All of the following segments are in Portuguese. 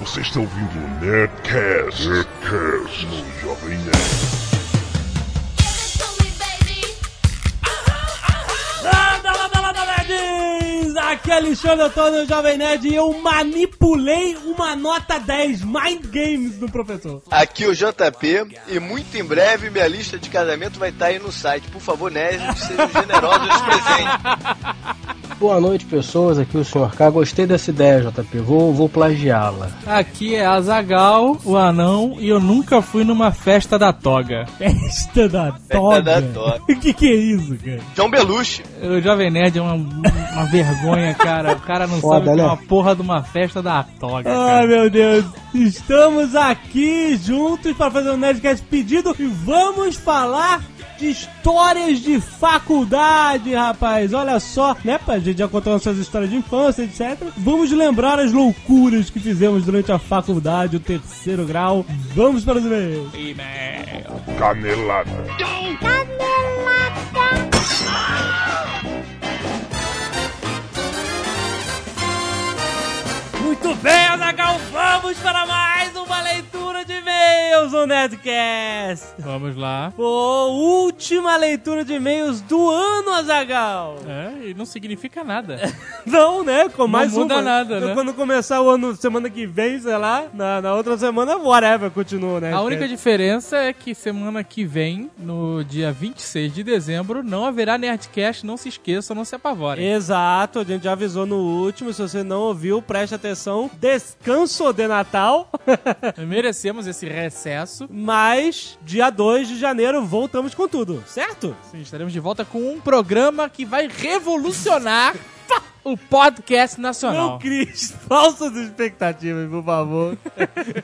Você está ouvindo o Nerdcast, Nerdcast no Jovem Nerd. Landa, landa, landa, nerds! Aqui é Alexandre Antônio Jovem Nerd e eu manipulei uma nota 10 Mind Games do professor. Aqui é o JP e muito em breve minha lista de casamento vai estar aí no site. Por favor, nerds, sejam generosos nos presentes. Boa noite, pessoas. Aqui é o Sr. K. Gostei dessa ideia, JP. Vou, vou plagiá-la. Aqui é Azagal, o anão, e eu nunca fui numa festa da toga. Festa da toga. da toga. O que, que é isso, cara? John Belushi. O Jovem Nerd é uma, uma vergonha, cara. O cara não Foda, sabe o que é né? uma porra de uma festa da toga, Ai, cara. meu Deus. Estamos aqui juntos para fazer um Nerdcast pedido e vamos falar de histórias de faculdade, rapaz. Olha só, né? A gente já contou nossas histórias de infância, etc. Vamos lembrar as loucuras que fizemos durante a faculdade, o terceiro grau. Vamos para os e-mails. Canelada. Muito bem, Azagal, vamos para mais uma leitura de e-mails no Nerdcast. Vamos lá. Pô, última leitura de e-mails do ano, Azagal. É, e não significa nada. Não, né? Com mais muda uma. nada, né? Quando começar o ano, semana que vem, sei lá, na, na outra semana, whatever, continua, né? A única diferença é que semana que vem, no dia 26 de dezembro, não haverá Nerdcast, não se esqueçam, não se apavorem. Exato, a gente já avisou no último. Se você não ouviu, preste atenção. Descanso de Natal. Merecemos esse recesso. Mas, dia 2 de janeiro, voltamos com tudo, certo? Sim, estaremos de volta com um programa que vai revolucionar o podcast Não nacional. crie falsas expectativas, por favor.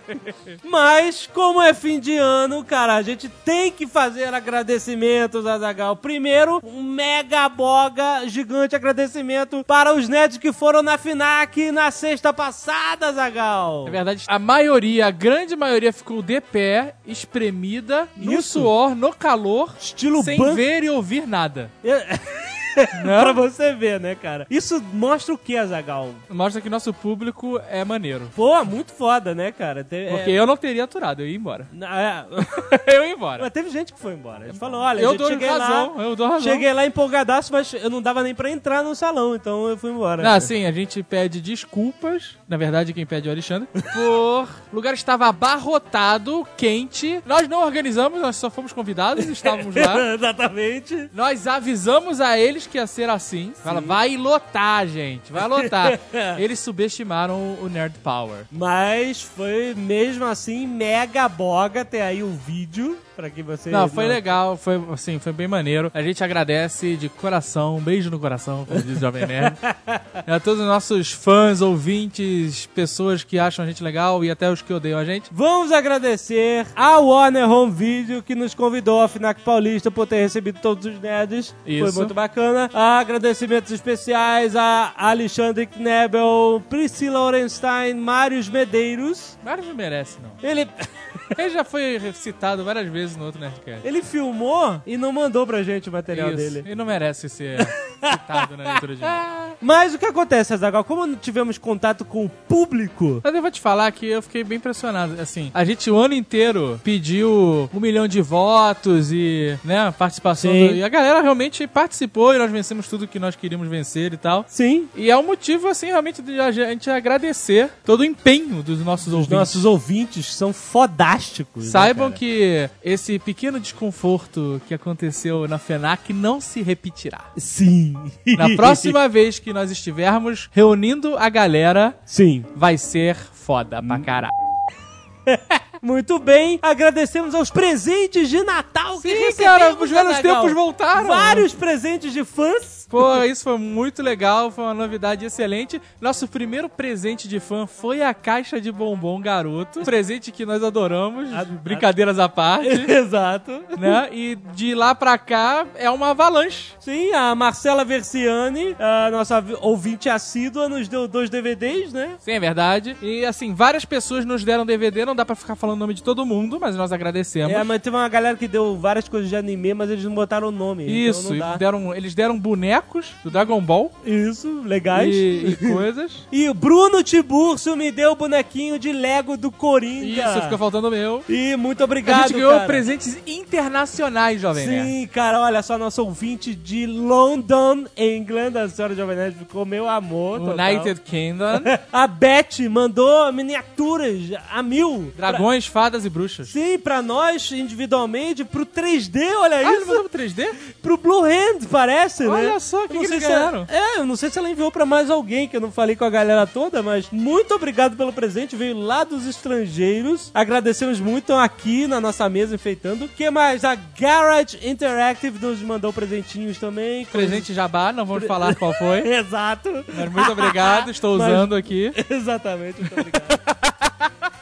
Mas, como é fim de ano, cara, a gente tem que fazer agradecimentos, Azagal. Primeiro, um mega boga gigante agradecimento para os nerds que foram na FINAC na sexta passada, Azagal. É verdade, a maioria, a grande maioria ficou de pé, espremida, no Isso. suor, no calor, Estilo sem ban- ver e ouvir nada. pra você ver, né, cara? Isso mostra o que, Azagal? Mostra que nosso público é maneiro. Pô, muito foda, né, cara? Te- Porque é- eu não teria aturado, eu ia embora. é- eu ia embora. Mas teve gente que foi embora. Ele falou, olha, Eu gente, dou cheguei razão, lá, eu dou razão. cheguei lá empolgadaço, mas eu não dava nem pra entrar no salão, então eu fui embora. Não, sim, a gente pede desculpas. Na verdade, quem pede é o Alexandre. Por o lugar estava abarrotado, quente. Nós não organizamos, nós só fomos convidados, estávamos lá. Exatamente. Nós avisamos a eles que ia ser assim. Fala, vai lotar, gente, vai lotar. eles subestimaram o Nerd Power. Mas foi mesmo assim mega boga ter aí o vídeo pra que você Não, foi legal, foi assim, foi bem maneiro. A gente agradece de coração, um beijo no coração, como diz o Jovem Nerd. a todos os nossos fãs, ouvintes, pessoas que acham a gente legal e até os que odeiam a gente. Vamos agradecer a Warner Home Video que nos convidou a FNAC Paulista por ter recebido todos os nerds. Foi Isso. muito bacana. Agradecimentos especiais a Alexandre Knebel, Priscila Orenstein, Marius Medeiros. Vários não merece, não. Ele, Ele já foi citado várias vezes no outro Nerdcast. ele filmou e não mandou pra gente o material Isso. dele. Ele não merece ser citado na leitura de. Mas o que acontece, Azaghal? Como não tivemos contato com o público, Mas eu vou te falar que eu fiquei bem impressionado. Assim, a gente o ano inteiro pediu um milhão de votos e, né, participação. Do- E a galera realmente participou e nós vencemos tudo que nós queríamos vencer e tal. sim, E é um motivo, assim, realmente de a gente agradecer todo o empenho dos nossos os ouvintes. nossos ouvintes são fodásticos. Né, Saibam cara? que esse pequeno desconforto que aconteceu na FENAC não se repetirá. Sim. Na próxima vez que nós estivermos reunindo a galera, Sim. vai ser foda pra caralho. Muito bem, agradecemos aos presentes de Natal que Sim, recebemos, cara, os velhos tempos voltaram. Vários presentes de fãs. Pô, isso foi muito legal, foi uma novidade excelente. Nosso primeiro presente de fã foi a caixa de bombom garoto. Presente que nós adoramos, A- brincadeiras à parte, Exato. né? E de lá pra cá é uma avalanche. Sim, a Marcela Versiani, a nossa vi- ouvinte assídua, nos deu dois DVDs, né? Sim, é verdade. E assim, várias pessoas nos deram DVD, não dá pra ficar falando o nome de todo mundo, mas nós agradecemos. É, mas teve uma galera que deu várias coisas de anime, mas eles não botaram o nome. Isso, então e não dá. deram, eles deram bonecos bonecos do Dragon Ball Isso, legais. e, e coisas. E o Bruno Tiburcio me deu o bonequinho de Lego do Coringa. Isso, fica faltando o meu. E muito A obrigado, gente ganhou cara. presentes internacionais, Jovem Nerd. Sim, cara, olha só, nosso ouvinte de London, England, a senhora Jovem Nerd ficou meu amor. total. United Kingdom. A Beth mandou miniaturas a mil. Dragões, fadas e bruxas. Sim, pra nós individualmente, pro 3D, olha Ah, ele isso. mandou pro 3D? Pro Blue Hand, parece, né? Olha só, que Eu não sei se ela-? É, eu não sei se ela enviou pra mais alguém, que eu não falei com a galera toda, mas muito obrigado pelo presente, veio lá dos estrangeiros. Agradecemos muito, estão aqui na nossa mesa enfeitando. O que mais? A Garage Interactive nos mandou presentinhos também. Presente jabá, não vamos falar qual foi. Exato. Mas muito obrigado, estou Mas- usando aqui. Exatamente, muito obrigado.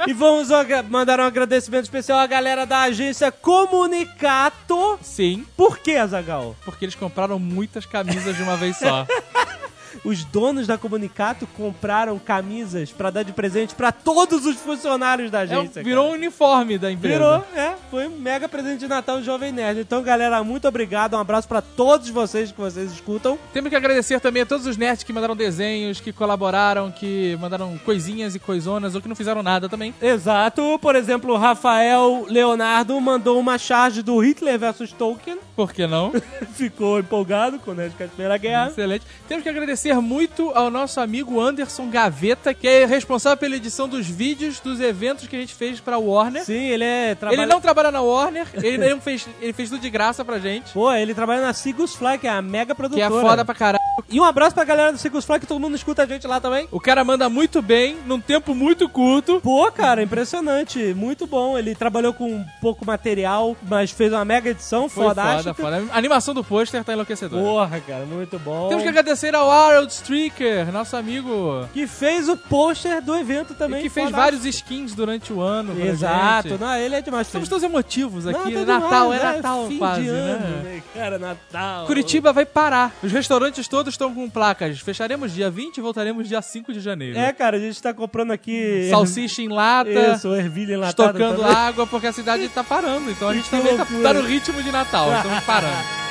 E vamos mandar um agradecimento especial à galera da agência Comunicato. Sim, Por que, Azagal? porque eles compraram muitas camisas de uma vez só. Os donos da Comunicato compraram camisas pra dar de presente pra todos os funcionários da É, agência. virou cara. um uniforme da empresa. Virou, é, foi um mega presente de Natal Jovem Nerd. Então, galera, muito obrigado. Um abraço pra todos vocês que vocês escutam. Temos que agradecer também a todos os nerds que mandaram desenhos, que colaboraram, que mandaram coisinhas e coisonas, ou que não fizeram nada também. Exato. Por exemplo, o Rafael Leonardo mandou uma charge do Hitler versus Tolkien. Por que não? Ficou empolgado com o Nerdcast Primeira Guerra. Excelente. Temos que agradecer muito ao nosso amigo Anderson Gaveta, que é responsável pela edição dos vídeos dos eventos que a gente fez pra Warner. Sim, ele é... Trabalha... Ele não trabalha na Warner, ele não fez, ele fez tudo de graça pra gente. Pô, ele trabalha na Sigus Fly, que é a mega Que é produtora. foda pra caralho. E um abraço pra galera do Sigus Fly, que todo mundo escuta a gente lá também. O cara manda muito bem, num tempo muito curto. Pô, cara, impressionante. Muito bom. Ele trabalhou com pouco material, mas fez uma mega edição Foi fodástica. foda, foda. A animação do pôster tá enlouquecedora. Porra, cara, muito bom. Temos que agradecer ao Harold Streaker, nosso amigo, Que fez o pôster do evento também. que fez fodástico. vários skins durante o ano. Exato. Não, ele é demais. Estamos todos emotivos aqui. Não, tá Natal, demais, é né? Natal Fim quase, de ano, né? né? Cara, Natal. Curitiba vai parar. Os restaurantes todos estão com placas. Fecharemos dia 20 e voltaremos dia 5 de janeiro. É, cara, a gente tá comprando aqui... Salsicha em lata, Isso, ervilha enlatada. estocando também. água, porque a cidade tá parando. Então a gente Que também tá, tá no ritmo de Natal. Estamos parando.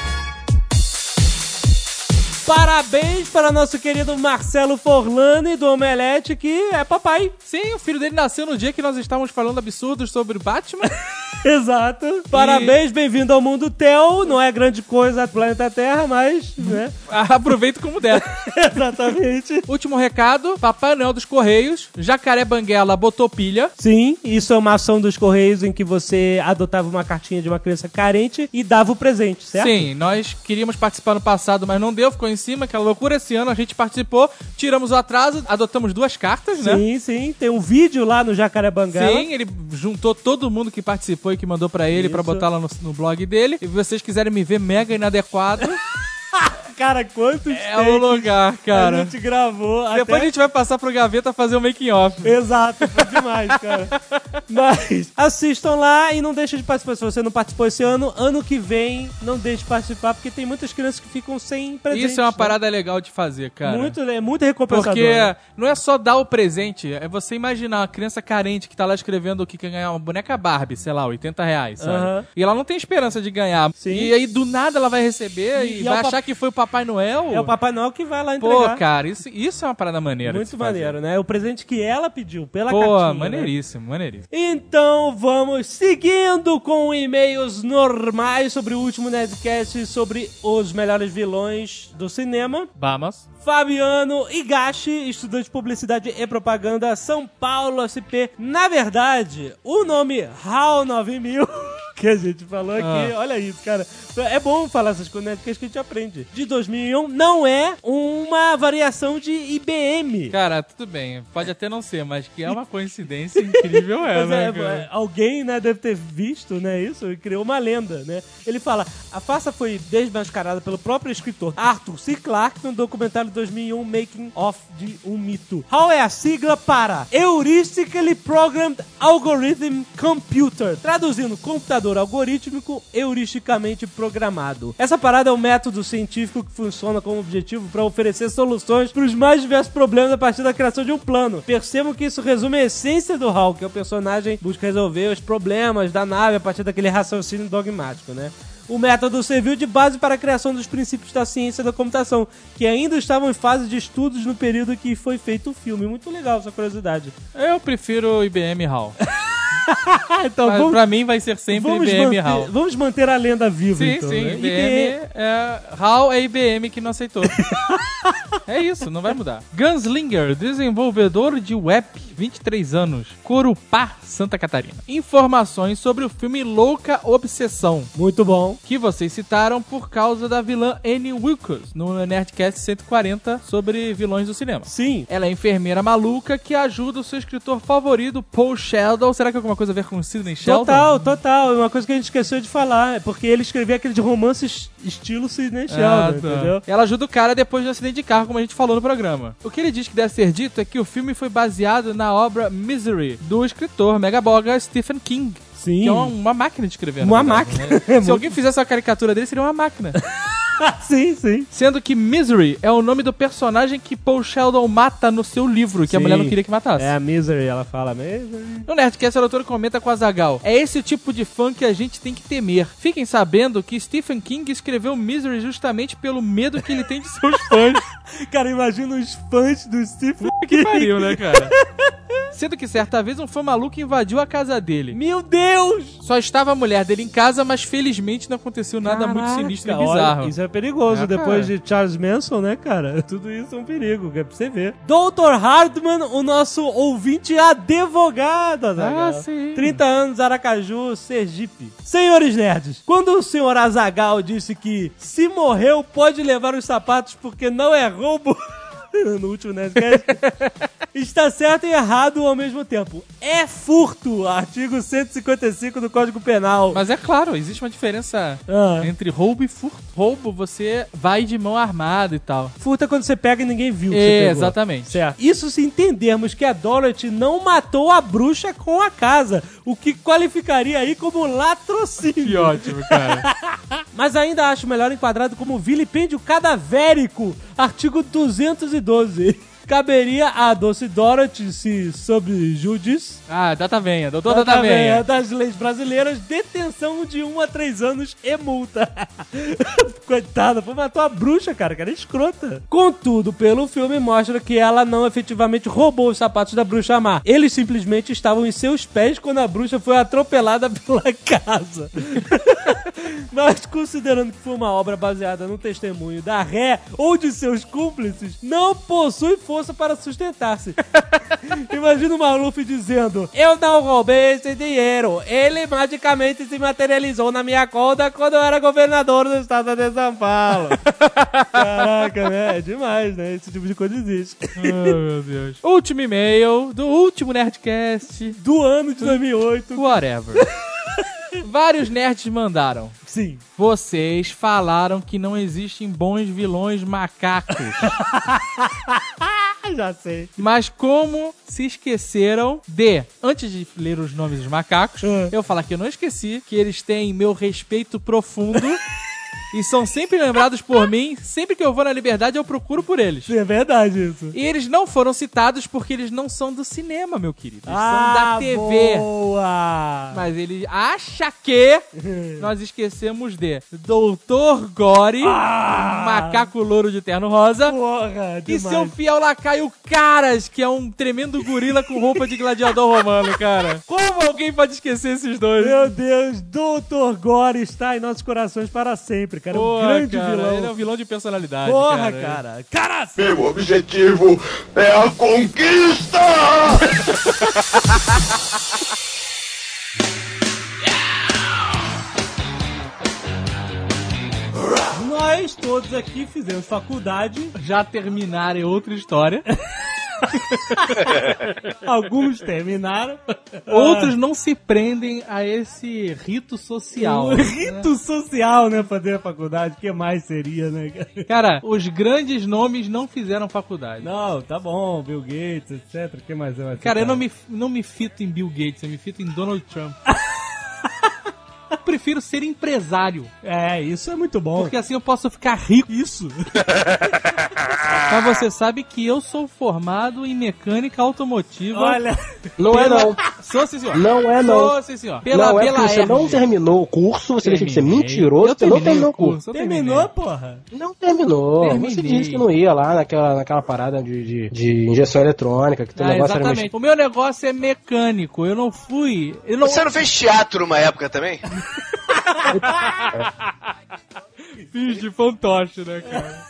Parabéns para nosso querido Marcelo Forlani do Omelete, que é papai. Sim, o filho dele nasceu no dia que nós estávamos falando absurdos sobre Batman. Exato. Parabéns, bem-vindo ao mundo Tel. Não é grande coisa planeta Terra, mas, né? Aproveita como der. Exatamente. Último recado: Papai Noel dos Correios, Jacaré Banguela botou pilha. Sim, isso é uma ação dos Correios em que você adotava uma cartinha de uma criança carente e dava o presente, certo? Sim, nós queríamos participar no passado, mas não deu, ficou em cima, aquela loucura. Esse ano a gente participou, tiramos o atraso, adotamos duas cartas, né? Sim, sim. Tem um vídeo lá no Jacaré Banguela. Sim, ele juntou todo mundo que participou e que mandou pra ele pra Isso. botar lá no, no blog dele. E se vocês quiserem me ver mega inadequado, Cara, quantos é o lugar, a cara. gente gravou. Depois até... a gente vai passar pro Gaveta fazer o making off. Exato, foi demais, cara. Mas assistam lá e não deixem de participar. Se você não participou esse ano, ano que vem, não deixe de participar, porque tem muitas crianças que ficam sem presente. Isso é uma né? parada legal de fazer, cara. Muito, é muito recompensador. Porque né? não é só dar o presente, é você imaginar uma criança carente que tá lá escrevendo que quer ganhar uma boneca Barbie, sei lá, 80 reais, sabe? Aham. E ela não tem esperança de ganhar. Sim. E aí do nada ela vai receber e, E- é vai o achar pap- que foi o Papai Noel. É o Papai Noel que vai lá Pô, entregar. cara, isso, isso é uma parada maneira. muito se fazer. maneiro, né? O presente que ela pediu pela Pô, cartinha. né? maneiríssimo, maneiríssimo. Então vamos seguindo com e-mails normais sobre o último Nerdcast sobre os melhores vilões do cinema. Vamos. Fabiano Higashi, estudante de publicidade e propaganda, São Paulo, SP. Na verdade, o nome HAL 9000 que a gente falou aqui, olha isso, cara. É bom falar essas coisas né, que a gente aprende. De 2001 não é uma variação de IBM. Cara, tudo bem. Pode até não ser, mas que é uma coincidência incrível é, Mas né, é, cara? é, alguém, né, deve ter visto, né, isso e criou uma lenda, né? Ele fala, a farsa foi desmascarada pelo próprio escritor Arthur C. Clarke no documentário 2001 Making of de um mito. HAL é a sigla para Heuristically Programmed Algorithm Computer, traduzindo computador algorítmico heuristicamente programado. Essa parada é um método científico que funciona como objetivo para oferecer soluções para os mais diversos problemas a partir da criação de um plano. Percebam que isso resume a essência do HAL, que é o personagem que busca resolver os problemas da nave a partir daquele raciocínio dogmático, né? O método serviu de base para a criação dos princípios da ciência da computação, que ainda estavam em fase de estudos no período que foi feito o filme. Muito legal essa curiosidade. Eu prefiro IBM HAL. então Mas vamos, pra mim vai ser sempre vamos, IBM manter, HAL. vamos manter a lenda viva, Sim, então. sim, né? IBM é... HAL é IBM que não aceitou. é isso, não vai mudar. Gunslinger, desenvolvedor de web, 23 anos, Corupá, Santa Catarina. Informações sobre o filme Louca Obsessão, Muito bom. que vocês citaram por causa da vilã Annie Wilkes, no Nerdcast 140 sobre vilões do cinema. Sim. Ela é enfermeira maluca que ajuda o seu escritor favorito, Paul Sheldon. Será que é alguma coisa a ver com Sidney Sheldon? Total, total. Uma coisa que a gente esqueceu de falar é porque ele escrevia aquele de romances estilo Sidney Ah, Sheldon, tá. entendeu? Ela ajuda o cara depois do acidente de carro, como a gente falou no programa. O que ele diz que deve ser dito é que o filme foi baseado na obra Misery, do escritor megaboga Stephen King. Sim. Que é uma, uma máquina de escrever. Uma verdade, máquina. né? É Se alguém fizesse uma caricatura dele, seria uma máquina. sim, sim. Sendo que Misery é o nome do personagem que Paul Sheldon mata no seu livro, que a Sim. mulher não queria que matasse. É a Misery, ela fala Misery. No Nerdcast, a doutora comenta com a Zagal. É esse o tipo de fã que a gente tem que temer. Fiquem sabendo que Stephen King escreveu Misery justamente pelo medo que ele tem de seus fãs. Cara, imagina os fãs do Stephen que pariu, né, cara? Sendo que certa vez um fã maluco invadiu a casa dele. Meu Deus! Só estava a mulher dele em casa, mas felizmente não aconteceu nada muito Caraca, sinistro e olha, bizarro. isso é perigoso. É, Depois de Charles Manson, né, cara? Tudo isso é um perigo, que é pra você ver. Dr. Hardman, o nosso ouvinte advogado, Azaghal. Ah, sim. 30 anos, Aracaju, Sergipe. Senhores nerds, quando o senhor Azagal disse que se morreu pode levar os sapatos porque não é roubo... no último Nerdcast, está certo e errado ao mesmo tempo. É furto, artigo 155 do Código Penal. Mas é claro, existe uma diferença Ah. entre roubo e furto. Roubo, você vai de mão armada e tal. Furta quando você pega e ninguém viu É, exatamente. Certo. Isso se entendermos que a Dorothy não matou a bruxa com a casa, o que qualificaria aí como latrocínio. Que ótimo, cara. Mas ainda acho melhor enquadrado como vilipêndio cadavérico, artigo 212. Caberia a doce Dorothy se subjudice ah, data venha, doutor Data data venha venha. das leis brasileiras, detenção de 1 a 3 anos e multa. Coitada, foi matou a bruxa, cara, que era escrota. Contudo, pelo filme mostra que ela não efetivamente roubou os sapatos da bruxa má. Eles simplesmente estavam em seus pés quando a bruxa foi atropelada pela casa. Mas considerando que foi uma obra baseada no testemunho da ré ou de seus cúmplices, não possui força para sustentar-se. Imagina o Maluf dizendo: Eu não roubei esse dinheiro. Ele magicamente se materializou na minha conta quando eu era governador do estado de São Paulo. Caraca, né? É demais, né? Esse tipo de coisa existe. Oh, meu Deus. Último e-mail do último Nerdcast. Do ano de 2008. Whatever. Vários nerds mandaram. Sim. Vocês falaram que não existem bons vilões macacos. Já sei. Mas como se esqueceram de, antes de ler os nomes dos macacos, Ah. eu falar que eu não esqueci que eles têm meu respeito profundo e são sempre lembrados por mim. Sempre que eu vou na liberdade, eu procuro por eles. É verdade isso. E eles não foram citados porque eles não são do cinema, meu querido. Eles Ah, são da TV. Boa! Mas ele acha que nós esquecemos de Doutor Gore, Ah! macaco louro de terno rosa, Porra, e seu fiel lacaio Caras, que é um tremendo gorila com roupa de gladiador romano, cara. Como alguém pode esquecer esses dois? Meu Deus, Dr. Gore está em nossos corações para sempre, cara. É um Porra, grande cara, vilão. Ele é um vilão de personalidade, Porra, cara. cara. Cara, Meu objetivo é a conquista! nós todos aqui fizemos faculdade, Já terminaram é outra história. alguns terminaram. Outros não se prendem a esse rito social. O rito social, né, fazer a faculdade, o que mais seria, né, cara? Os grandes nomes não fizeram faculdade. Não, tá bom, Bill Gates, etc. O que mais vai ser? Cara, eu não me, não me fito em Bill Gates, eu me fito em Donald Trump. Eu prefiro ser empresário, É, isso é muito bom. porque assim eu posso ficar rico. Isso. Mas você sabe que eu sou formado em mecânica automotiva. Olha, Não é não. Sou sim, senhor. Não é não. Sou sim, senhor. Pela, não é pela você não terminou o curso, você deixa de ser Terminei. mentiroso, Eu você não terminei terminou o curso. terminou, terminei. porra. Não terminou. Você Terminei. disse que não ia lá naquela, naquela parada de, de, de injeção eletrônica, que teu Ah, negócio era exatamente. O meu negócio é mecânico. Eu não fui. Eu não Você não fez teatro uma época também? fiz de fantoche, né, cara?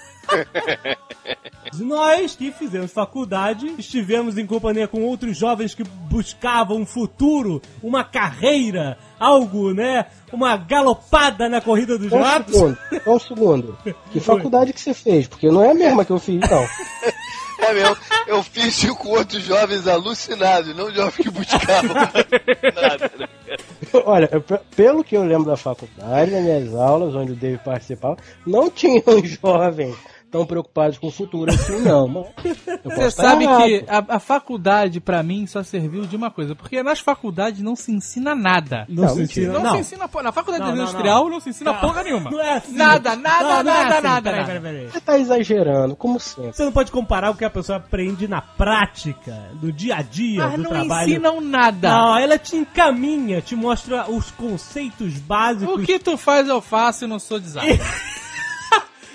Nós que fizemos faculdade, estivemos em companhia com outros jovens que buscavam um futuro, uma carreira, algo, né? Uma galopada na corrida dos Só um ratos. segundo, só um segundo. Que faculdade que você fez? Porque não é a mesma que eu fiz, não. É mesmo. Eu fiz com outros jovens alucinados, não jovens que buscavam nada. né? Olha, pelo que eu lembro da faculdade, nas minhas aulas, onde o David participava, não tinham jovens tão preocupados com o futuro assim, não. Você estar sabe errado. que a, a faculdade, pra mim, só serviu de uma coisa. Porque nas faculdades não se ensina nada. Não, Não, se ensina, Não, não. se ensina. Na faculdade Não, não, industrial não, não. se ensina Não, porra nenhuma. Não é assim. Nada, nada, Não, não é nada, assim. nada, Peraí, peraí, peraí. Você tá exagerando, como sempre. Você não pode comparar o que a pessoa aprende na prática, do dia a dia, Mas do não trabalho. ensinam nada. Não, ela te encaminha, te mostra os conceitos básicos. O que tu faz eu faço e não sou designer.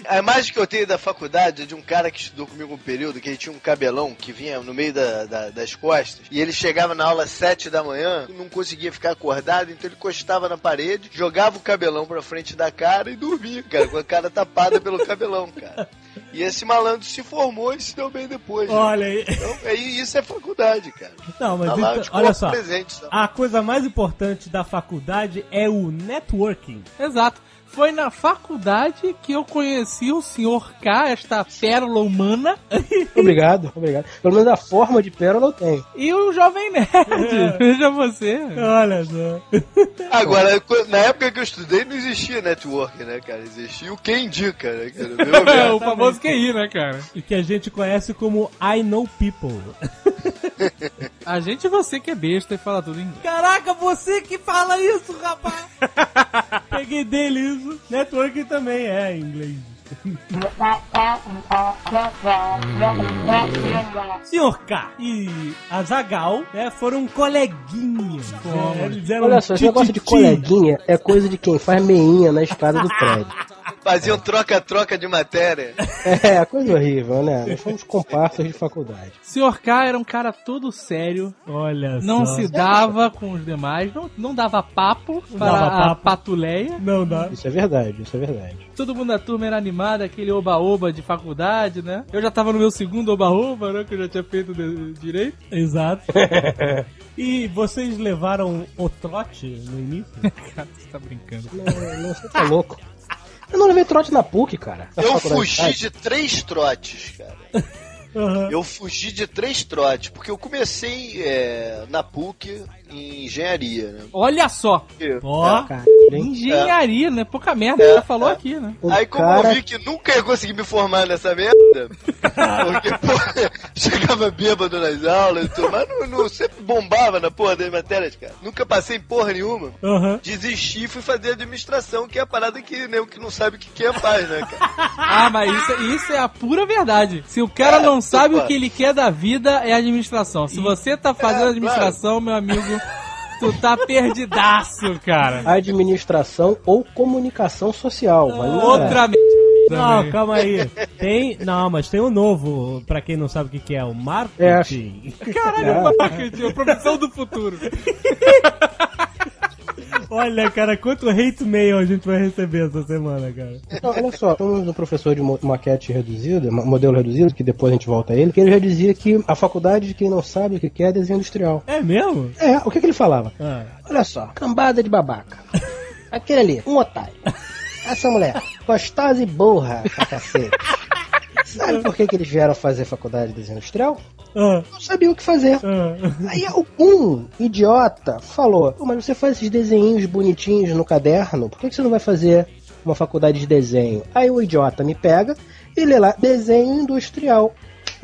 A imagem que eu tenho da faculdade é de um cara que estudou comigo um período, que ele tinha um cabelão que vinha no meio da- da- das costas, e ele chegava na aula às 7 da manhã, não conseguia ficar acordado, então ele encostava na parede, jogava o cabelão pra frente da cara e dormia, cara, com a cara tapada pelo cabelão, cara. E esse malandro se formou e se deu bem depois. Olha aí. Então, aí isso é faculdade, cara. Não, mas Tá lá, então, olha só. presente, só. A coisa mais importante da faculdade é o networking. Exato. Foi na faculdade que eu conheci o Sr. K, esta pérola humana, Obrigado, obrigado. Pelo menos a forma de pérola eu tenho. e o Jovem Nerd. Veja você. Olha só. Agora, na época que eu estudei, não existia network, né, cara? Existia o quem indica, né, cara? Meu É, o famoso QI, né, cara? E que a gente conhece como I Know People. A gente, você que é besta e fala tudo em inglês. Caraca, você que fala isso, rapaz! Peguei dele isso. Networking também é em inglês. Senhor K e a Zagal né, foram coleguinhas. né, eles eram Olha só, esse negócio de coleguinha é coisa de quem faz meinha na escada do prédio. Faziam troca-troca de matéria. É, coisa horrível, né? Nós fomos comparsas de faculdade. Sr. K era um cara todo sério, Olha não só. se dava com os demais, não, não dava papo para dava a papo. patuleia. Não dá. Isso é verdade, isso é verdade. Todo mundo da turma era animado, aquele oba-oba de faculdade, né? Eu já tava no meu segundo oba-oba, né? Que eu já tinha feito de- direito. Exato. e vocês levaram o trote no início? Cara, você tá brincando. Não, não, você tá louco. Eu não levei trote na PUC, cara. Eu fugi de três trotes, cara. Aham. Eu fugi de três trotes, porque eu comecei é, na PUC em engenharia, né? Olha só, Ó, Cara, hein? engenharia, né? Pouca merda, É, já falou é. aqui, né? O Aí como cara- eu vi que nunca ia conseguir me formar nessa merda, porque, pô, chegava bêbado nas aulas e tudo, mas não, não- sempre bombava na porra das matérias, cara. Nunca passei em porra nenhuma. aham. Desisti e fui fazer administração, que é a parada que nem o que não sabe o que que é faz, né, cara? Ah, mas isso, isso é a pura verdade. Se o cara É, não sabe opa. o que ele quer da vida, é administração. Se você tá fazendo É, administração, meu amigo, tu tá perdidaço, cara. Administração ou comunicação social. lembrar. Outra merda. Não, calma aí. Tem. Não, mas tem o novo, pra quem não sabe o que, que é, o marketing. Caralho, marketing, a profissão do futuro. Olha, cara, quanto hate mail a gente vai receber essa semana, cara. Não, olha só, estamos no professor de maquete reduzida, modelo reduzido, que depois a gente volta a ele, que ele já dizia que a faculdade de quem não sabe o que quer é desenho industrial. É mesmo? É, o que, que ele falava? Ah. Olha só, cambada de babaca. Aquele ali, um otário. Essa mulher, gostosa e burra, pra cacete. Sabe por que, que eles vieram fazer faculdade de desenho industrial? Ah, Não sabiam o que fazer. ah. Aí algum idiota falou: "Pô, Mas você faz esses desenhinhos bonitinhos no caderno, por que que você não vai fazer uma faculdade de desenho? Aí o idiota me pega e lê lá: desenho industrial.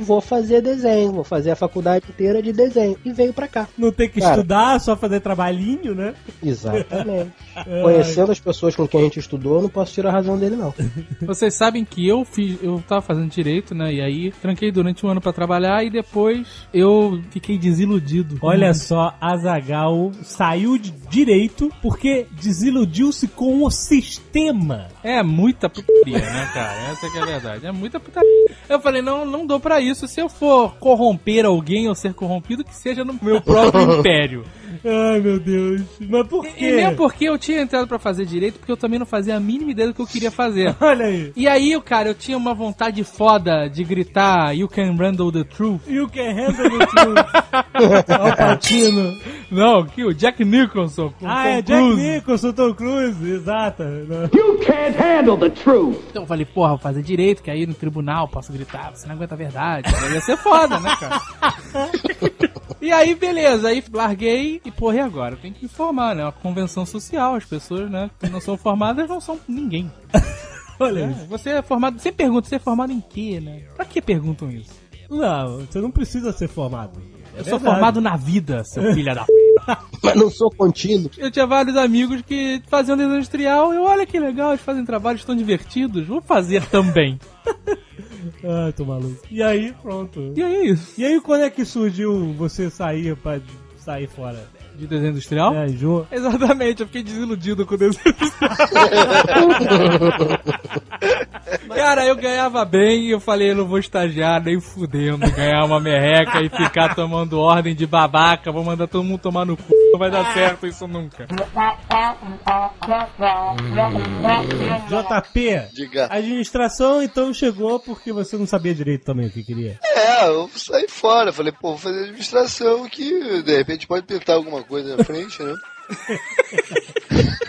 Vou fazer desenho, vou fazer a faculdade inteira de desenho. E veio pra cá. Não tem que Cara. estudar, só fazer trabalhinho, né? Exatamente. Ai. Conhecendo as pessoas com quem a gente estudou, eu não posso tirar a razão dele, não. Vocês sabem que eu fiz, eu tava fazendo direito, né? E aí tranquei durante um ano pra trabalhar e depois eu fiquei desiludido. Olha só, Azagal saiu de direito porque desiludiu-se com o sistema. É muita putaria, né, cara? Essa que é a verdade. É muita putaria. Eu falei, não, não dou pra isso. Se eu for corromper alguém ou ser corrompido, que seja no meu próprio império. Ai, meu Deus. Mas por E, quê? e mesmo porque eu tinha entrado pra fazer direito, porque eu também não fazia a mínima ideia do que eu queria fazer. Olha aí. E aí, cara, eu tinha uma vontade foda de gritar You can handle the truth. You can handle the truth. Al Pacino. Não, que o Jack Nicholson Ah, Tom é Jack Cruise. Nicholson, Tom Cruise, exato. Não. Então eu falei, porra, vou fazer direito, que aí no tribunal posso gritar, você não aguenta a verdade. Aí ia ser foda, né, cara? e aí, beleza, aí larguei e, porra, e agora? Tem que informar, né? Uma convenção social, as pessoas, né, que não são formadas não são ninguém. Olha É, aí. você é formado, você pergunta, você é formado em quê, né? Pra que perguntam isso? Não, você não precisa ser formado. É Eu sou formado na vida, seu filho da p. Mas não sou contínuo. Eu tinha vários amigos que faziam desenho industrial. Eu, olha que legal, eles fazem trabalhos tão divertidos. Vou fazer também. Ai, tô maluco. E aí, pronto. E aí é isso. E aí, quando é que surgiu você sair pra sair fora? De desenho industrial? É, Jô? Exatamente, eu fiquei desiludido com o desenho Cara, eu ganhava bem e eu falei, eu não vou estagiar nem fudendo, ganhar uma merreca e ficar tomando ordem de babaca, vou mandar todo mundo tomar no cu, não vai dar certo isso nunca. JP, Diga. a administração então chegou porque você não sabia direito também o que queria. É, eu saí fora. Falei, pô, vou fazer administração que de repente pode pintar alguma coisa na frente, né?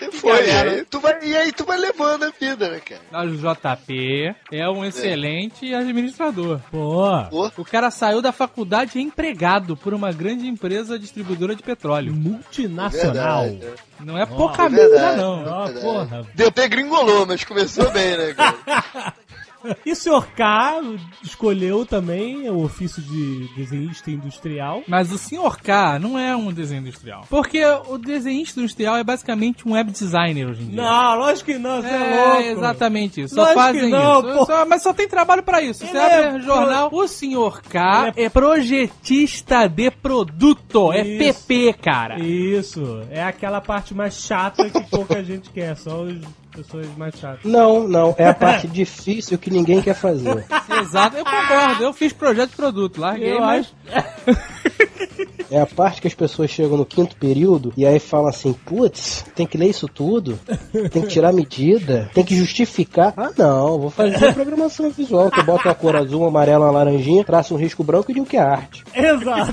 E Foi, aí tu vai, e aí tu vai levando a vida, né, cara? Mas o JP é um excelente administrador. Pô, Pô, O cara saiu da faculdade empregado por uma grande empresa distribuidora de petróleo. multinacional. verdade, né? Não é pouca é merda, verdade. não. Ó, Verdade. porra. Deu até gringolou, mas começou bem, né, cara? E o senhor K escolheu também o ofício de desenhista industrial. Mas o Sr. K não é um desenho industrial. Porque o desenhista industrial é basicamente um web designer hoje em dia. Não, lógico que não, você é, É, louco. exatamente isso. Só Lógico fazem não, isso. pô. Só- mas só tem trabalho pra isso. Você Ele abre é jornal. O Sr. K Ele é... projetista de produto. É Isso. PP, cara. Isso, é aquela parte mais chata que pouca gente quer, só as pessoas mais chatas. Não, não. É a parte difícil que ninguém quer fazer. Exato, eu concordo. Eu fiz projeto de produto, larguei, Eu mas. É a parte que as pessoas chegam no quinto período e aí falam assim: putz, tem que ler isso tudo, tem que tirar medida, tem que justificar. Ah, não, vou fazer programação visual, que eu boto uma cor azul, uma amarela, uma laranjinha, traço um risco branco e digo que é arte. Exato.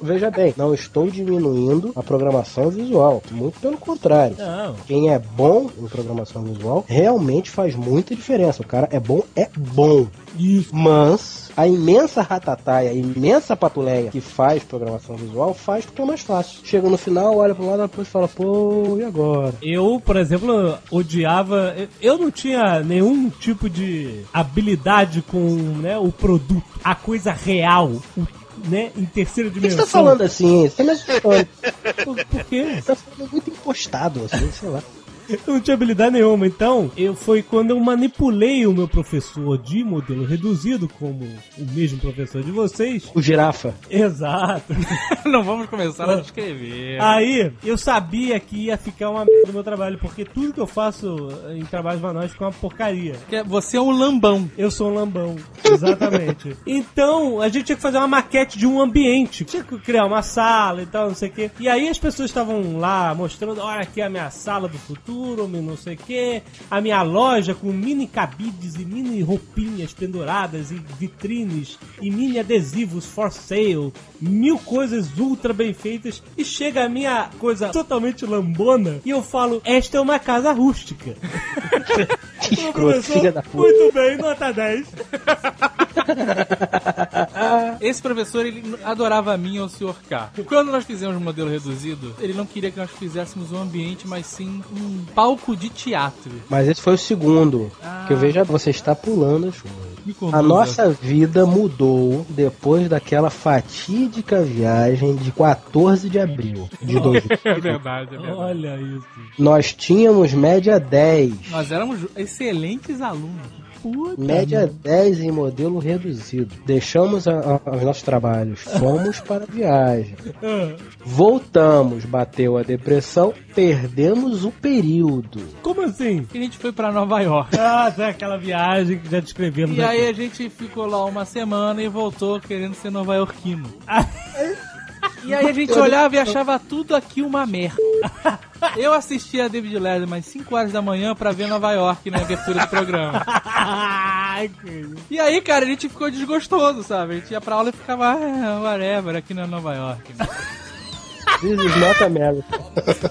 Veja bem, não estou diminuindo a programação visual, muito pelo contrário. Não. Quem é bom em programação visual realmente faz muita diferença. O cara é bom, é bom. Isso. Mas a imensa ratataia, a imensa patuleia que faz programação visual, faz porque é mais fácil. Chega no final, olha pro lado depois fala, pô, e agora? Eu, por exemplo, odiava. eu- não tinha nenhum tipo de habilidade com né, o produto, a coisa real, o, né, em terceira Por que você dimensão. tá falando assim? Você tá me assustando. Por, por quê? Você tá falando muito impostado, assim, sei lá. Eu não tinha habilidade nenhuma. Então, eu foi quando eu manipulei o meu professor de modelo reduzido, como o mesmo professor de vocês. O girafa. Exato. não vamos começar a descrever. Aí, eu sabia que ia ficar uma merda no meu trabalho, porque tudo que eu faço em trabalhos manuais fica uma porcaria. Porque Você é um lambão. Eu sou um lambão, exatamente. então, a gente tinha que fazer uma maquete de um ambiente. Tinha que criar uma sala e tal, não sei o quê. E aí as pessoas estavam lá mostrando, olha aqui a minha sala do futuro, não sei o quê. A minha loja com mini cabides e mini roupinhas penduradas e vitrines e mini adesivos for sale. Mil coisas ultra bem feitas. E chega a minha coisa totalmente lambona e eu falo, esta é uma casa rústica. Que Ô, escroto, filha da puta. Muito bem, nota 10. Esse professor, ele adorava a mim e o Sr. K. Quando nós fizemos o modelo reduzido, ele não queria que nós fizéssemos um ambiente, mas sim um palco de teatro. Mas esse foi o segundo. Ah. Que eu vejo, você está pulando. A nossa vida mudou depois daquela fatídica viagem de 14 de abril de 2000. É verdade, é verdade. Olha isso. Nós tínhamos média 10. Nós éramos excelentes alunos. Puta. Média 10 em modelo reduzido. Deixamos a- a- os nossos trabalhos. Fomos para a viagem. Voltamos. Bateu a depressão. Perdemos o período. Como assim? E a gente foi pra Nova York. Ah, é aquela viagem que já descrevemos E aqui. aí a gente ficou lá uma semana e voltou querendo ser nova-iorquino. E aí a gente olhava e achava tudo aqui uma merda. Eu assistia a David Letterman às 5 horas da manhã pra ver Nova York na abertura do programa. E aí, cara, a gente ficou desgostoso, sabe? A gente ia pra aula e ficava, ah, whatever, aqui na Nova York. This is not America.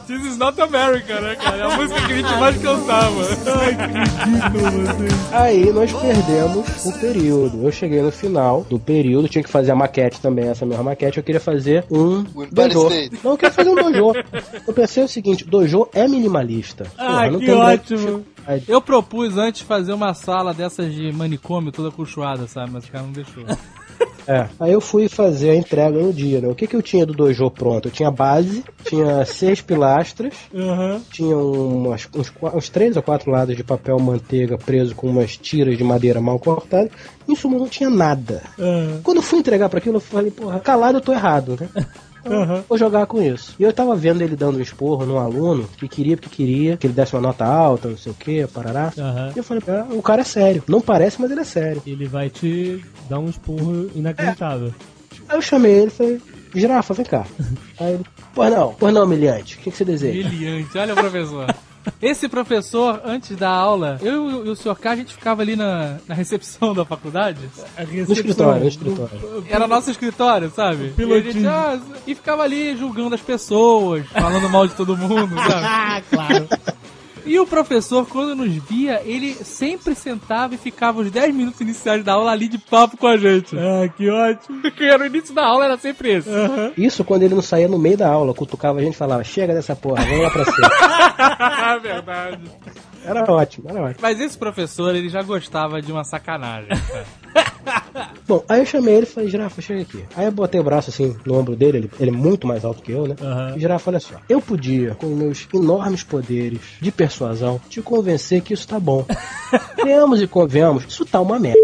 This is not America, né, cara? É a música que a gente mais cantava. Aí nós perdemos o período. Eu cheguei no final do período, tinha que fazer a maquete também, essa mesma maquete. Eu queria fazer um Empire dojo. Não, eu queria fazer um dojo. Eu pensei o seguinte: dojo é minimalista. Ah, não que ótimo. Eu propus antes fazer uma sala dessas de manicômio toda colchoada, sabe? Mas o cara não deixou. É. Aí eu fui fazer a entrega no dia, né? O que, que eu tinha do dojo pronto? Eu tinha base, tinha seis pilastras, Aham. tinha umas- uns, uns três ou quatro lados de papel manteiga preso com umas tiras de madeira mal cortadas. Em suma, não tinha nada. Ah, Quando eu fui entregar pra aquilo, eu falei, porra, calado eu tô errado, né? Então, Aham. Vou jogar com isso. E eu tava vendo ele dando um esporro num aluno que queria porque queria que ele desse uma nota alta, não sei o que, parará. Aham. E eu falei, ah, o cara é sério. Não parece, mas ele é sério. Ele vai te dar um esporro inacreditável. Aí eu chamei ele e falei, girafa, vem cá. Aí ele, pois não, pois não, humilhante, o que, que você deseja? Brilhante, olha o professor. Esse professor, antes da aula, eu e o Sr. K, a gente ficava ali na, na recepção da faculdade. A No recepção escritório, no do- escritório. Era nosso escritório, sabe? E, a gente, Pilotinho. ah, e ficava ali julgando as pessoas, falando mal de todo mundo, sabe? Ah, claro. E o professor, quando nos via, ele sempre sentava e ficava os 10 minutos iniciais da aula ali de papo com a gente. Ah, que ótimo. Porque era o início da aula, era sempre esse. Aham. Isso quando ele não saía no meio da aula, cutucava a gente e falava, chega dessa porra, vamos lá pra cima. Verdade. Era ótimo, era ótimo. Mas esse professor, ele já gostava de uma sacanagem. Bom, aí eu chamei ele e falei, Girafa, chega aqui. Aí eu botei o braço assim no ombro dele, ele, ele é muito mais alto que eu, né? Aham. E Girafa, olha só, eu podia, com meus enormes poderes de persuasão, te convencer que isso tá bom. Venhamos e convenhamos, isso tá uma merda.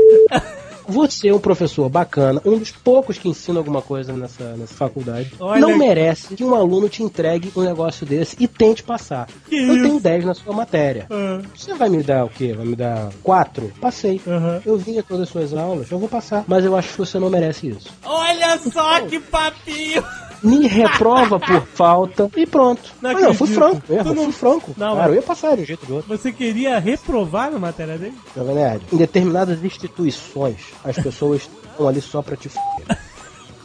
Você é um professor bacana, um dos poucos que ensina alguma coisa nessa, nessa faculdade. Olha- Não merece que um aluno te entregue um negócio desse e tente passar. Que eu isso? tenho 10 na sua matéria. Ah, Você vai me dar o quê? Vai me dar 4? Passei. Aham. Eu vim a todas as suas aulas, eu vou passar. Mas eu acho que você não merece isso. Olha só que papinho! Me reprova por falta e pronto. Não Mas não, eu fui franco. Eu, Tu eu não- fui franco. Não, claro, mas- eu ia passar de um jeito de outro. Você queria reprovar na matéria dele? Jovem Nerd, em determinadas instituições, as pessoas estão ali só pra te fuder.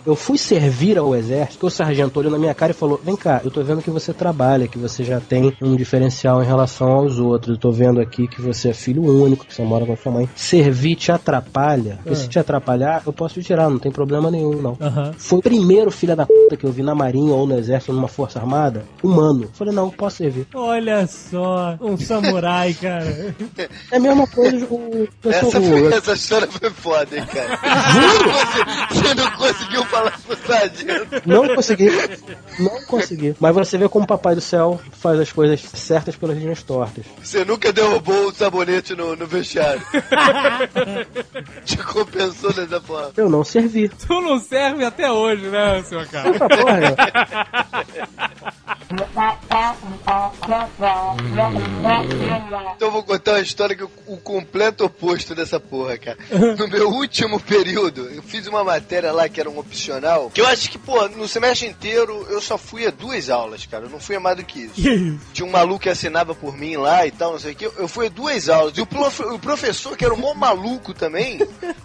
Eu fui servir ao exército, o sargento olhou na minha cara e falou: Vem cá, eu tô vendo que você trabalha, que você já tem um diferencial em relação aos outros. Eu tô vendo aqui que você é filho único, que você mora com a sua mãe. Servir te atrapalha. E se te atrapalhar, eu posso te tirar, não tem problema nenhum, não. Foi o primeiro filho da puta que eu vi na marinha ou no exército, numa força armada, humano. Eu Falei, não, posso servir. Olha só, um samurai, cara. É a mesma coisa o pessoal. Essa, foi, essa história foi foda, hein, cara. Você Você não conseguiu falar sargento. Não consegui. Não consegui. Mas você vê como o Papai do Céu faz as coisas certas pelas linhas tortas. Você nunca derrubou o sabonete no, no vestiário. Te compensou dessa forma. Eu não servi. Tu não serve até hoje, né, Sr. K? Essa porra? Então eu vou contar uma história que é o completo oposto dessa porra, cara. No meu último período, eu fiz uma matéria lá que era um opcional, que eu acho que, pô, no semestre inteiro eu só fui a duas aulas, cara. Eu não fui a mais do que isso. Tinha um maluco que assinava por mim lá e tal, não sei o que. Eu fui a duas aulas. E o, prof- o professor, que era um mó maluco também,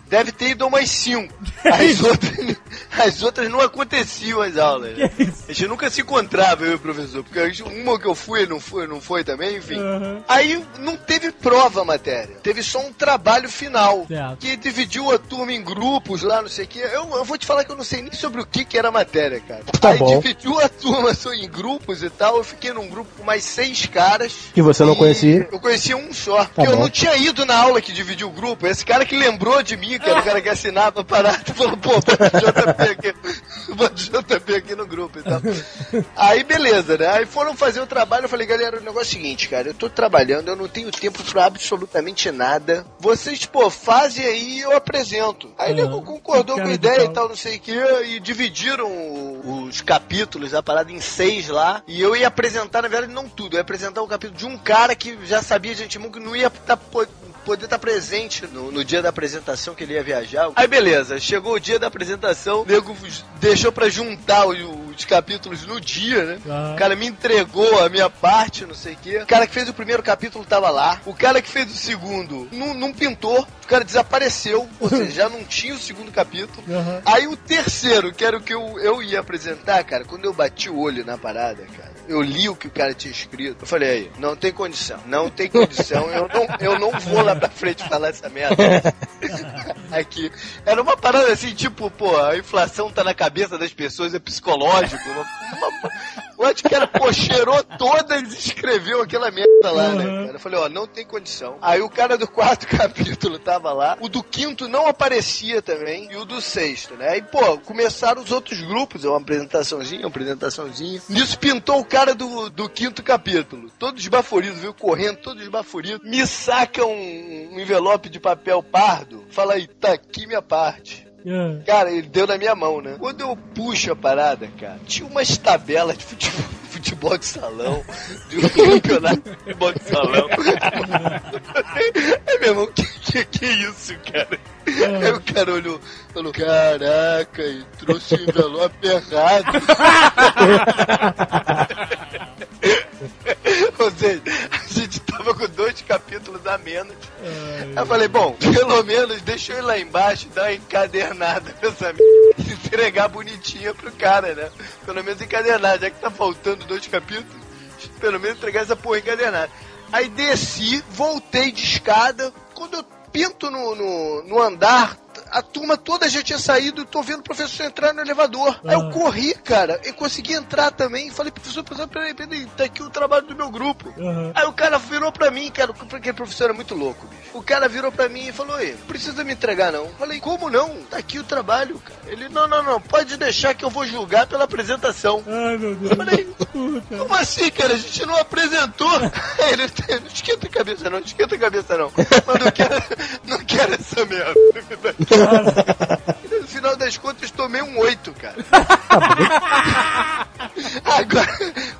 deve ter ido a umas cinco. As outras, as outras não aconteciam as aulas. né? A gente nunca se encontrava, eu e o professor. Porque uma que eu fui, não foi, não foi também, enfim. Aham. Aí não teve prova a matéria. Teve só um trabalho final. Certo. Que dividiu a turma em grupos lá, não sei o quê. Eu, eu vou te falar que eu não sei nem sobre o que, que era a matéria, cara. Tá Aí bom. dividiu a turma só em grupos e tal. Eu fiquei num grupo com mais seis caras. Que você não conhecia. Eu conhecia um só. porque eu bom. não tinha ido na aula que dividiu o grupo. Esse cara que lembrou de mim, que era o cara que assinava a parada, falou, pô, bota o JP aqui. Bota o JP aqui no grupo e tal. Aí beleza, né? Aí foram fazer o trabalho, eu falei, galera, o negócio é o seguinte, cara, eu tô trabalhando, eu não tenho tempo pra absolutamente nada. Vocês, pô, fazem aí e eu apresento. Aí ele concordou com a de ideia e tal, não sei o que, e dividiram o- os capítulos, a parada em seis lá, e eu ia apresentar, na verdade, não tudo, eu ia apresentar um capítulo de um cara que já sabia de antemão que não ia tá, po- poder estar presente no, no dia da apresentação que ele ia viajar. Aí beleza, chegou o dia da apresentação, o nego deixou pra juntar os, os capítulos no dia, né? Ah. O cara me entregou a minha parte, não sei o quê. O cara que fez o primeiro capítulo tava lá. O cara que fez o segundo não, não pintou. O cara desapareceu. Ou seja, já não tinha o segundo capítulo. Aham. Aí o terceiro, que era o que eu, eu ia apresentar, cara, quando eu bati o olho na parada, cara, eu li o que o cara tinha escrito. Eu falei, aí, não tem condição, não tem condição, eu não, eu não vou lá pra frente falar essa merda. Aqui. Era uma parada assim, tipo, pô, a inflação tá na cabeça das pessoas, é psicológico. Uma, uma, acho que era, pô, cheirou todas e escreveu aquela merda lá, né, Uhum. cara? Eu falei, ó, não tem condição. Aí o cara do quarto capítulo tava lá, o do quinto não aparecia também, e o do sexto, né? Aí, pô, começaram os outros grupos, uma apresentaçãozinha, uma apresentaçãozinha. Nisso pintou o cara do, do quinto capítulo, todo esbaforido, viu? Correndo, todo esbaforido. Me saca um, um envelope de papel pardo, fala aí, tá aqui minha parte. Ah. Cara, ele deu na minha mão, né? Quando eu puxo a parada, cara, tinha umas tabelas de futebol, futebol de salão, de um campeonato de futebol de salão. É, meu irmão, que, que, que isso, cara? Aí o cara olhou, falou, caraca, e trouxe o envelope errado. Ou seja, a gente tava com dois capítulos a menos. Eu falei, bom, pelo menos deixa eu ir lá embaixo e dar uma encadernada nessa e entregar bonitinha pro cara, né? Pelo menos encadernada, já que tá faltando dois capítulos, pelo menos entregar essa porra encadernada. Aí desci, voltei de escada, quando eu pinto no, no, no andar, a turma toda já tinha saído e tô vendo o professor entrar no elevador. Aí eu corri, cara, e consegui entrar também. Falei, professor, professor, peraí, peraí, tá aqui o trabalho do meu grupo. Aham. Aí o cara virou pra mim, cara, porque aquele professor é muito louco, bicho. O cara virou pra mim e falou, ei, não precisa me entregar não. Falei, como não? Tá aqui o trabalho, cara. Ele, não, não, não, pode deixar que eu vou julgar pela apresentação. Ai, meu Deus. Eu falei, Puta. como assim, cara? A gente não apresentou. Ele, não esquenta a cabeça não, não esquenta a cabeça não. Mas não quero, não quero essa merda. No final das contas, tomei um 8, cara. Agora,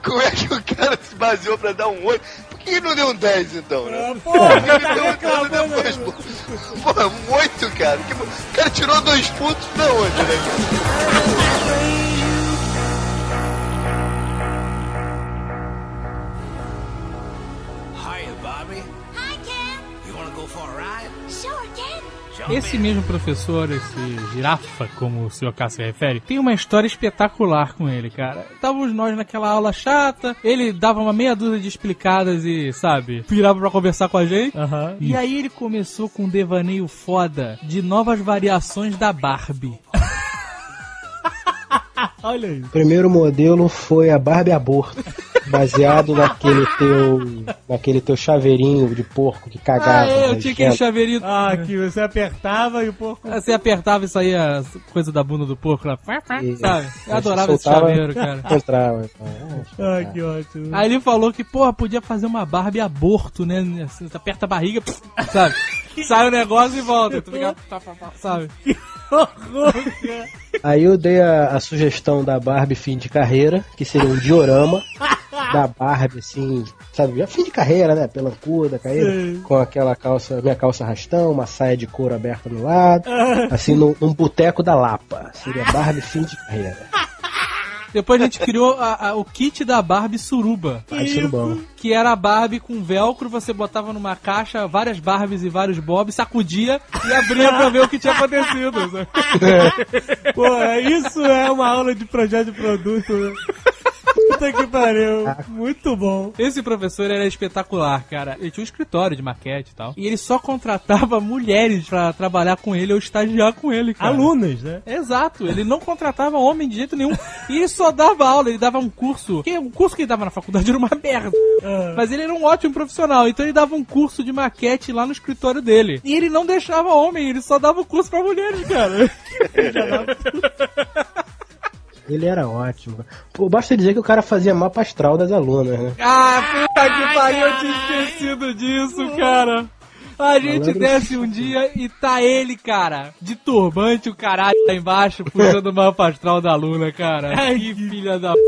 como é que o cara se baseou pra dar um 8? Por que não deu um 10 então, né? Ah, porra, Ele tá um depois, pô. Porra, um 8, cara. Que- O cara tirou dois pontos da onde, né, cara? Esse mesmo professor, esse girafa, como o senhor Cássio se refere, tem uma história espetacular com ele, cara. Estávamos nós naquela aula chata, ele dava uma meia dúzia de explicadas e, sabe, virava pra conversar com a gente. E aí ele começou com um devaneio foda de novas variações da Barbie. Olha isso. O primeiro modelo foi a Barbie Aborto, baseado naquele teu, naquele teu chaveirinho de porco que cagava. Ah, é, eu tinha aquele chaveirinho. Ah, que você apertava e o porco. Você apertava e saía coisa da bunda do porco lá. E- Sabe? Eu Aí adorava você esse soltava, chaveiro, cara. Entrava. Ah, Ah, que ótimo. Aí ele falou que, porra, podia fazer uma Barbie aborto, né? Assim, Você aperta a barriga, sabe? Sai o negócio e volta. Tu fica, tá, tá, tá, sabe? horror, cara. Aí eu dei a, a sugestão da Barbie fim de carreira, que seria um diorama da Barbie, assim, sabe? Já fim de carreira, né? Pelancuda, carreira, Sim. com aquela calça, minha calça rastão, uma saia de couro aberta no lado, assim, num, num boteco da Lapa. Seria Barbie fim de carreira. Depois a gente criou a- a- o kit da Barbie Suruba. Ser bom. Que era a Barbie com velcro, você botava numa caixa várias Barbies e vários Bobs, sacudia e abria pra ver o que tinha acontecido. sabe? Pô, isso é uma aula de projeto de produto. né? Puta que pariu. Muito bom. Esse professor era espetacular, cara. Ele tinha um escritório de maquete e tal. E ele só contratava mulheres pra trabalhar com ele ou estagiar com ele, cara. Alunas, né? Exato, ele não contratava homem de jeito nenhum. E ele só dava aula, ele dava um curso. Que o curso que ele dava na faculdade era uma merda. Ah. Mas ele era um ótimo profissional, então ele dava um curso de maquete lá no escritório dele. E ele não deixava homem, ele só dava o curso pra mulheres, cara. Ele era ótimo. Pô, basta dizer que o cara fazia mapa astral das alunas, né? Ah, puta que pariu, eu tinha esquecido disso, cara. A gente Malandro. desce um dia e tá ele, cara, de turbante, o caralho lá embaixo, puxando o mapa astral da Luna, cara. Ai, que que- filha da p,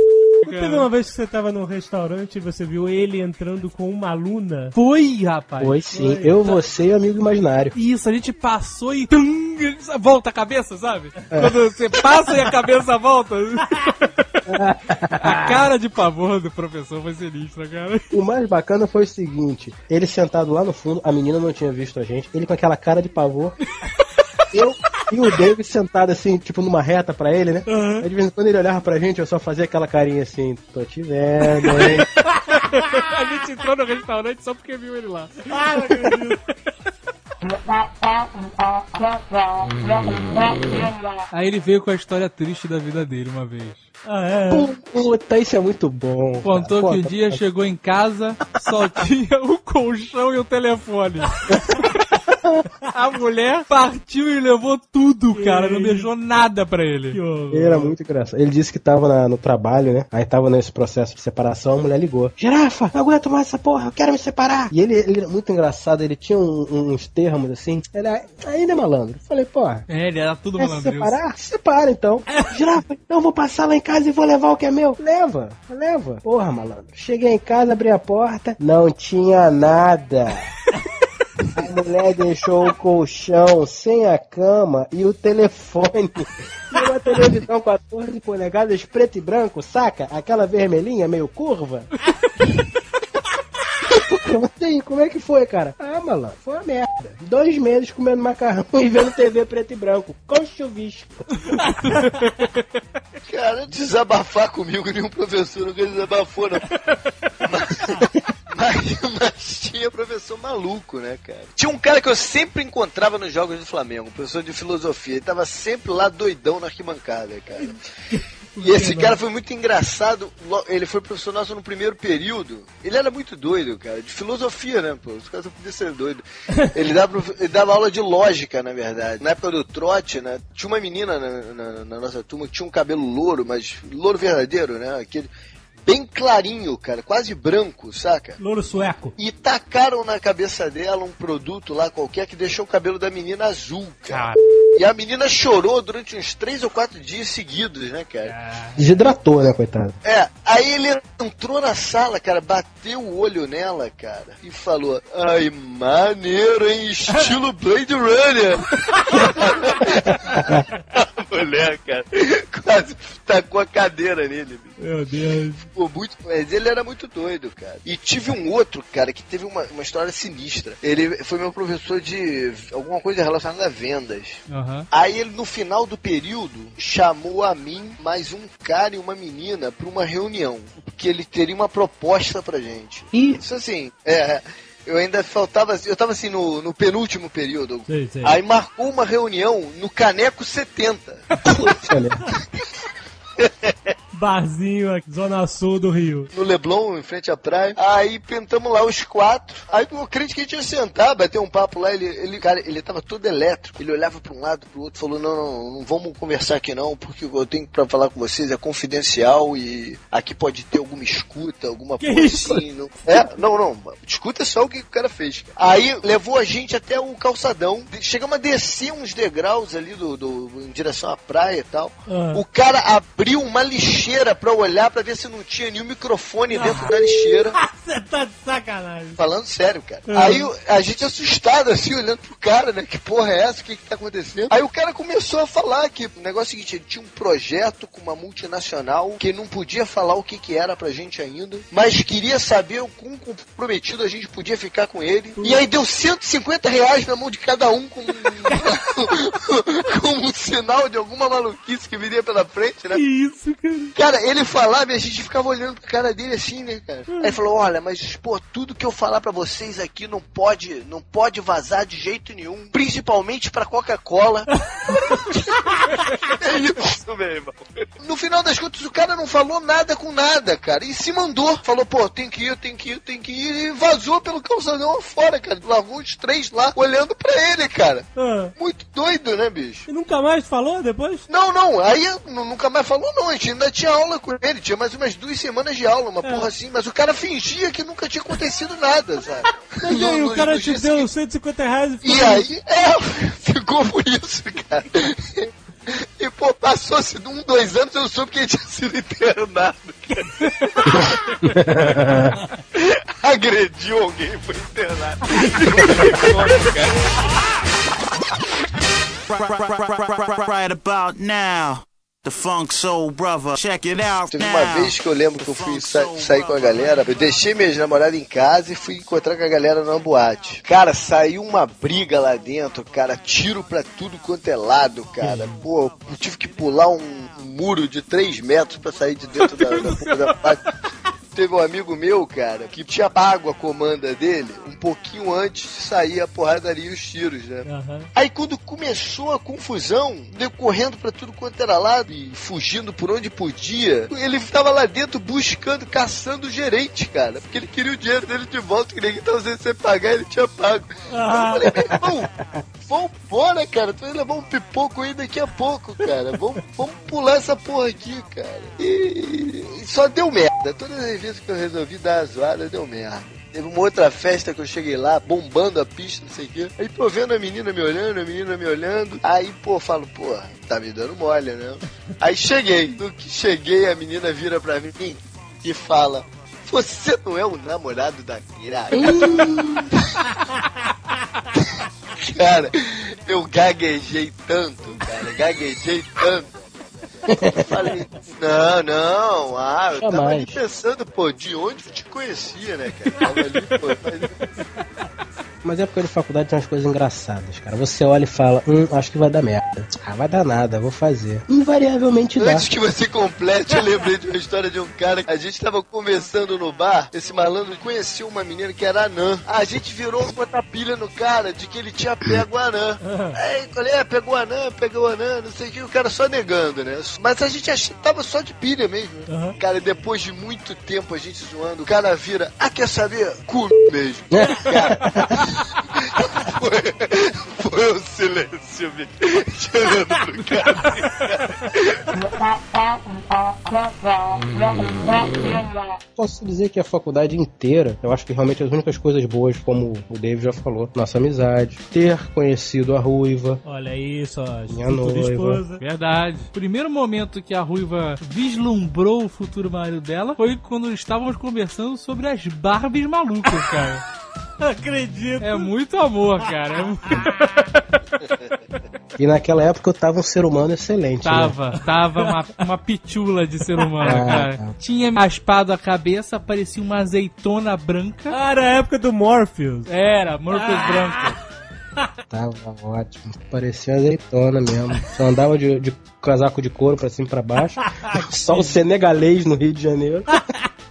Teve cara. uma vez que você tava num restaurante e você viu ele entrando com uma aluna. Foi, rapaz. Foi sim. Eu, você e o amigo imaginário. Isso, a gente passou e tum, volta a cabeça, sabe? Quando você passa e a cabeça volta. a cara de pavor do professor foi sinistra, cara. O mais bacana foi o seguinte: ele sentado lá no fundo, a menina não tinha visto a gente, ele com aquela cara de pavor. Eu e o David sentado assim, tipo numa reta pra ele, né? Aí de vez em quando ele olhava pra gente, eu só fazia aquela carinha assim: tô te vendo, hein? A gente entrou no restaurante só porque viu ele lá. Ah, não acredito. Aí ele veio com a história triste da vida dele uma vez. Ah, é. Puta, isso é muito bom. Contou cara. que um Conta, dia chegou em casa, só tinha o colchão e o telefone. A mulher partiu e levou tudo, cara. Não deixou nada pra ele. era muito engraçado. Ele disse que tava na- no trabalho, né? Aí tava nesse processo de separação, a mulher ligou. Girafa, não aguento mais essa porra, eu quero me separar. E ele, ele era muito engraçado, ele tinha um- uns termos assim. Ele é- ainda é malandro. Eu falei, pô, É, ele era tudo quer se separar? Se separa então. Girafa, então eu vou passar lá em casa e vou levar o que é meu. Leva, leva. Porra, malandro. Cheguei em casa, abri a porta, não tinha nada. A mulher deixou o colchão sem a cama e o telefone. E uma televisão 14 polegadas preto e branco, saca? Aquela vermelhinha meio curva. Como assim? Como é que foi, cara? Ah, malandro, foi uma merda. Dois meses comendo macarrão e vendo TV preto e branco. Com chuvisco. Cara, desabafar comigo, nenhum professor nunca desabafou, não. Mas, mas- tinha professor maluco, né, cara? Tinha um cara que eu sempre encontrava nos jogos do Flamengo, professor de filosofia. Ele tava sempre lá doidão na arquibancada, cara. E esse cara foi muito engraçado. Ele foi professor nosso no primeiro período. Ele era muito doido, cara. De filosofia, né, pô? Os caras só podiam ser doido. Ele dava, ele dava aula de lógica, na verdade. Na época do trote, né? Tinha uma menina na, na- na nossa turma que tinha um cabelo louro, mas louro verdadeiro, né? Aquele bem clarinho, cara. Quase branco, saca? Louro sueco. E tacaram na cabeça dela um produto lá qualquer que deixou o cabelo da menina azul, cara. E a menina chorou durante uns três ou quatro dias seguidos, né, cara? Desidratou, né, coitado? É, aí ele entrou na sala, cara, bateu o olho nela, cara, e falou: Ai, maneiro, hein? Estilo Blade Runner. mulher, cara, quase tacou a cadeira nele. bicho. Meu Deus. Ficou muito. Mas ele era muito doido, cara. E tive um outro, cara, que teve uma, uma história sinistra. Ele foi meu professor de alguma coisa relacionada a vendas. Aham. Aí ele, no final do período, chamou a mim, mais um cara e uma menina pra uma reunião. Porque ele teria uma proposta pra gente. Ih. Isso assim, é. Eu ainda faltava. Eu tava assim no, no penúltimo período. Sei, sei. Aí marcou uma reunião no Caneco 70. Barzinho aqui, Zona Sul do Rio. no Leblon, em frente à praia. Aí pintamos lá os quatro. Aí eu crente que a gente ia sentar, bater um papo lá. Ele, ele, cara, ele tava todo elétrico. Ele olhava pra um lado, pro outro, falou: não, não, não vamos conversar aqui não, porque eu tenho pra falar com vocês, é confidencial e aqui pode ter alguma escuta, alguma Que coisa isso? assim. Não... É, não, não. Escuta só o que o cara fez. Aí levou a gente até o calçadão. Chegamos a descer uns degraus ali do, do- em direção à praia e tal. Ah. O cara abriu uma lixeira pra olhar pra ver se não tinha nenhum microfone dentro da lixeira. Você tá de sacanagem. Falando sério, cara. Uhum. Aí a gente assustado, assim, olhando pro cara, né? Que porra é essa? O que que tá acontecendo? Aí o cara começou a falar que o negócio é o seguinte, ele tinha um projeto com uma multinacional que não podia falar o que que era pra gente ainda, mas queria saber o quão comprometido a gente podia ficar com ele. E aí deu 150 reais na mão de cada um com, como um sinal de alguma maluquice que viria pela frente, né? Que isso, cara? Cara, ele falava e a gente ficava olhando pra cara dele assim, né, cara? Aí ele falou, olha, mas, pô, tudo que eu falar pra vocês aqui não pode, não pode vazar de jeito nenhum. Principalmente pra Coca-Cola. é isso, meu irmão. No final das contas, o cara não falou nada com nada, cara. E se mandou. Falou, pô, tem que ir, tem que ir, tem que ir. E vazou pelo calçadão fora, cara. Largou os três lá, olhando pra ele, cara. Ah, Muito doido, né, bicho? E nunca mais falou depois? Não, não, aí nu- nunca mais falou, não. A gente ainda tinha aula com ele, tinha mais umas duas semanas de aula, uma porra assim, mas o cara fingia que nunca tinha acontecido nada, sabe? Mas e aí, No- o no- cara no te dia deu seguinte. 150 reais e E aí, é, ficou por isso, cara. E, pô, passou-se um, dois anos, eu soube que ele tinha sido internado. cara. Agrediu alguém e foi internado. Right about now, the Funk Soul Brother. Check it out Teve uma vez que eu lembro que eu fui sa sair com a galera, eu deixei minha namorada em casa e fui encontrar com a galera numa boate. Cara, saiu uma briga lá dentro, cara, tiro pra tudo quanto é lado, cara. Pô, eu tive que pular um, muro de 3 metros pra sair de dentro da, da, porra da boate. Teve um amigo meu, cara, que tinha pago a comanda dele um pouquinho antes de sair a porradaria e os tiros, né? Aham. Aí quando começou a confusão, decorrendo pra tudo quanto era lado e fugindo por onde podia, ele tava lá dentro buscando, caçando o gerente, cara. Porque ele queria o dinheiro dele de volta, que ninguém tava sem você pagar, ele tinha pago. Ah. Eu falei, meu irmão, vambora, cara. Tu vai levar um pipoco aí daqui a pouco, cara. Vamos, vamos pular essa porra aqui, cara. E, e só deu merda. Todas as vezes que eu resolvi dar a zoada, deu merda. Teve uma outra festa que eu cheguei lá, bombando a pista, não sei o quê. Aí tô vendo a menina me olhando, a menina me olhando. Aí, pô, falo, pô, tá me dando mole, né? Aí cheguei. No que cheguei, a menina vira pra mim e fala: Você não é o namorado da Kira? cara, eu gaguejei tanto, cara, gaguejei tanto. Falei, não, não, ah, eu tava ali Jamais. pensando, pô, de onde eu te conhecia, né, cara? Tava ali, pô, mas- época de faculdade tem umas coisas engraçadas, cara. Você olha e fala, hum, acho que vai dar merda. Ah, vai dar nada, vou fazer. Invariavelmente dá. Antes que você complete, eu lembrei de uma história de um cara. A gente tava conversando no bar, esse malandro conheceu uma menina que era anã. A gente virou uma pilha no cara de que ele tinha pego a anã. Aí falei, é, pegou a anã, pegou a anã, não sei o que, o cara só negando, né? Mas a gente achava, tava só de pilha mesmo. Aham. Cara, depois de muito tempo a gente zoando, o cara vira, ah, quer saber? Cu mesmo. Cara, foi, foi um silêncio, bicho. Olhando pro cara. Posso dizer que a faculdade inteira, eu acho que realmente as únicas coisas boas, como o David já falou, nossa amizade, ter conhecido a Ruiva, Olha aí, só Minha noiva. esposa. Verdade. Primeiro momento que a Ruiva vislumbrou o futuro marido dela foi quando estávamos conversando sobre as Barbies malucas, cara. Acredito. É muito amor, cara. É mu- e naquela época eu tava um ser humano excelente. né? Tava, tava uma, uma pitula de ser humano, Ah, cara. tá. Tinha raspado a cabeça, parecia uma azeitona branca. Ah, era a época do Morpheus. Era, Morpheus branca. Tava ótimo. Parecia azeitona mesmo. Só andava de, de casaco de couro pra cima e pra baixo. Só o senegalês no Rio de Janeiro.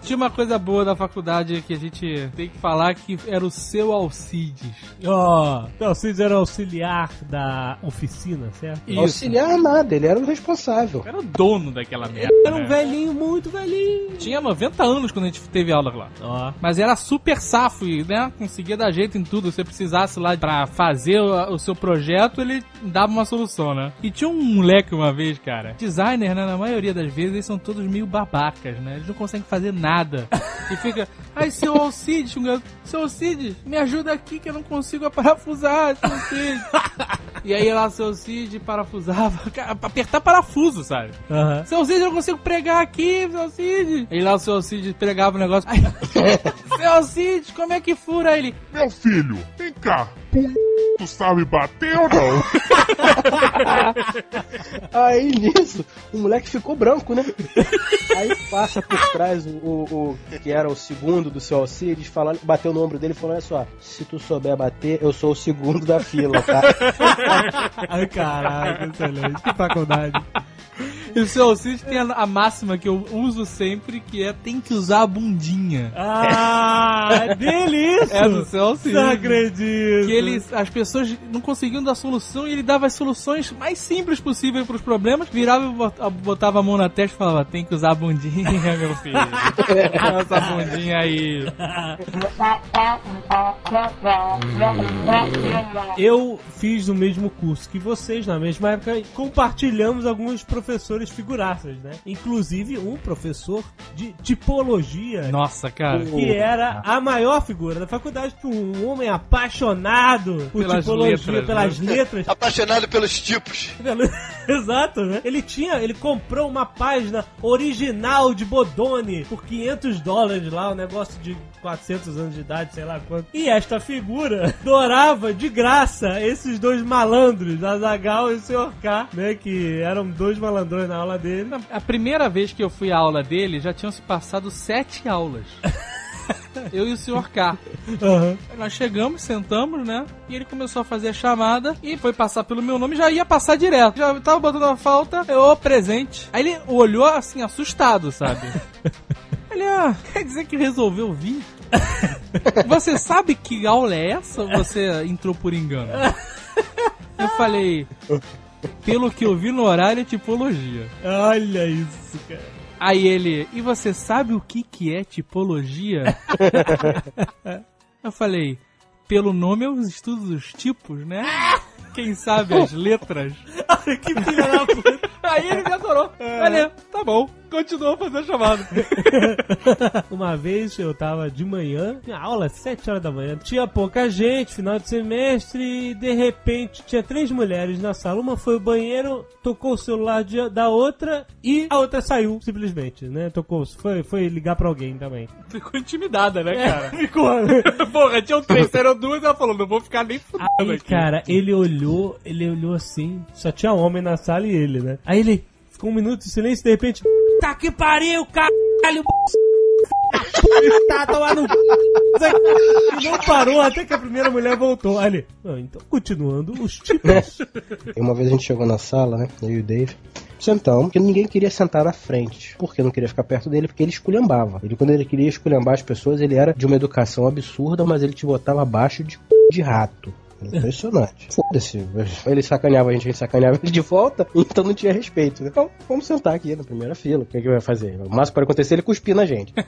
Tinha uma coisa boa da faculdade que a gente tem que falar que era o seu Alcides. Ó, oh, o Cid era auxiliar da oficina, certo? Isso. Auxiliar nada, ele era o responsável. Era o dono daquela merda. Era um né? velhinho, muito velhinho. Tinha 90 anos quando a gente teve aula lá. Ó, Mas era super safo e, né, conseguia dar jeito em tudo. Se você precisasse lá pra fazer o, o seu projeto, ele dava uma solução, né? E tinha um moleque uma vez, cara. Designer, né, na maioria das vezes, eles são todos meio babacas, né? Eles não conseguem fazer nada. E fica, ai, seu Alcides, seu Alcides, me ajuda aqui que eu não consigo parafusar, seu Alcides. e aí lá, seu Alcides parafusava, cara, apertar parafuso, sabe? aham. Seu Cid, eu não consigo pregar aqui, seu Cid. Aí lá o seu Cid pregava o negócio. Aí, seu Cid, como é que fura Aí ele? Meu filho, vem cá. Tu sabe bater ou não? Aí nisso, o moleque ficou branco, né? Aí passa por trás o, o- o que era o segundo do seu Alcides, falando, bateu no ombro dele e falou: Olha só, se tu souber bater, eu sou o segundo da fila, tá? Ai, caralho, excelente. Que faculdade. E o seu Alcide tem a, a máxima que eu uso sempre, que é tem que usar a bundinha. Ah, dele isso? É do seu Alcide. Não acredito. Que ele, as pessoas não conseguiam dar solução e ele dava as soluções mais simples possíveis para os problemas, virava e bot- botava a mão na testa e falava: tem que usar a bundinha, meu filho. Essa bundinha aí. Eu fiz o mesmo curso que vocês na mesma época e compartilhamos alguns professores figuraças, né? Inclusive um professor de tipologia. Nossa, cara. Que era a maior figura da faculdade, um homem apaixonado por Pelas tipologia, letras, pelas né? letras. Apaixonado pelos tipos. Pelo- Exato, né? Ele tinha, ele comprou uma página original de Bodoni por 500 dólares lá, um negócio de 400 anos de idade, sei lá quanto. E esta figura adorava de graça esses dois malandros, Azagal e o Sr. K, né? Que eram dois malandrões na aula dele. A primeira vez que eu fui à aula dele, já tinham se passado sete aulas. Eu e o Sr. K. Aham. Nós chegamos, sentamos, né? E ele começou a fazer a chamada e foi passar pelo meu nome, já ia passar direto. Já tava botando a falta, eu, ô, presente. Aí ele olhou assim, assustado, sabe? Ele, ah, quer dizer que resolveu vir? Você sabe que aula é essa ou você entrou por engano? Eu falei, pelo que eu vi no horário é tipologia. Olha isso, cara. Aí ele, e você sabe o que que é tipologia? Eu falei, pelo nome eu estudo os tipos, né? Quem sabe as letras? que filha da puta. Aí ele me adorou. Valeu, tá bom. Continuou fazendo a chamada. Uma vez eu tava de manhã, tinha aula às 7 horas da manhã, tinha pouca gente, final de semestre, e de repente tinha três mulheres na sala. Uma foi o banheiro, tocou o celular de- da outra e a outra saiu, simplesmente, né? Tocou, foi, foi ligar pra alguém também. Ficou intimidada, né, cara? Ficou. Porra, tinham três, eram duas, ela falou, não vou ficar nem fudendo Aí, aqui. cara, ele olhou, ele olhou assim, só tinha homem na sala e ele, né? Aí ele ficou um minuto de silêncio e de repente, tá que pariu, caralho, tá tomando não parou até que a primeira mulher voltou. Ele, "Ah, então continuando os tipos. E uma vez a gente chegou na sala, né? Eu e o Dave. Sentamos, porque ninguém queria sentar na frente. Por que não queria ficar perto dele? Porque ele esculhambava. Ele, quando ele queria esculhambar as pessoas, ele era de uma educação absurda, mas ele te botava abaixo de de rato. Impressionante. Foda-se. Ele sacaneava a gente, a gente sacaneava ele de volta, então não tinha respeito. né? Então, vamos sentar aqui na primeira fila. O que, é que vai fazer? O máximo pode acontecer é ele cuspir na gente.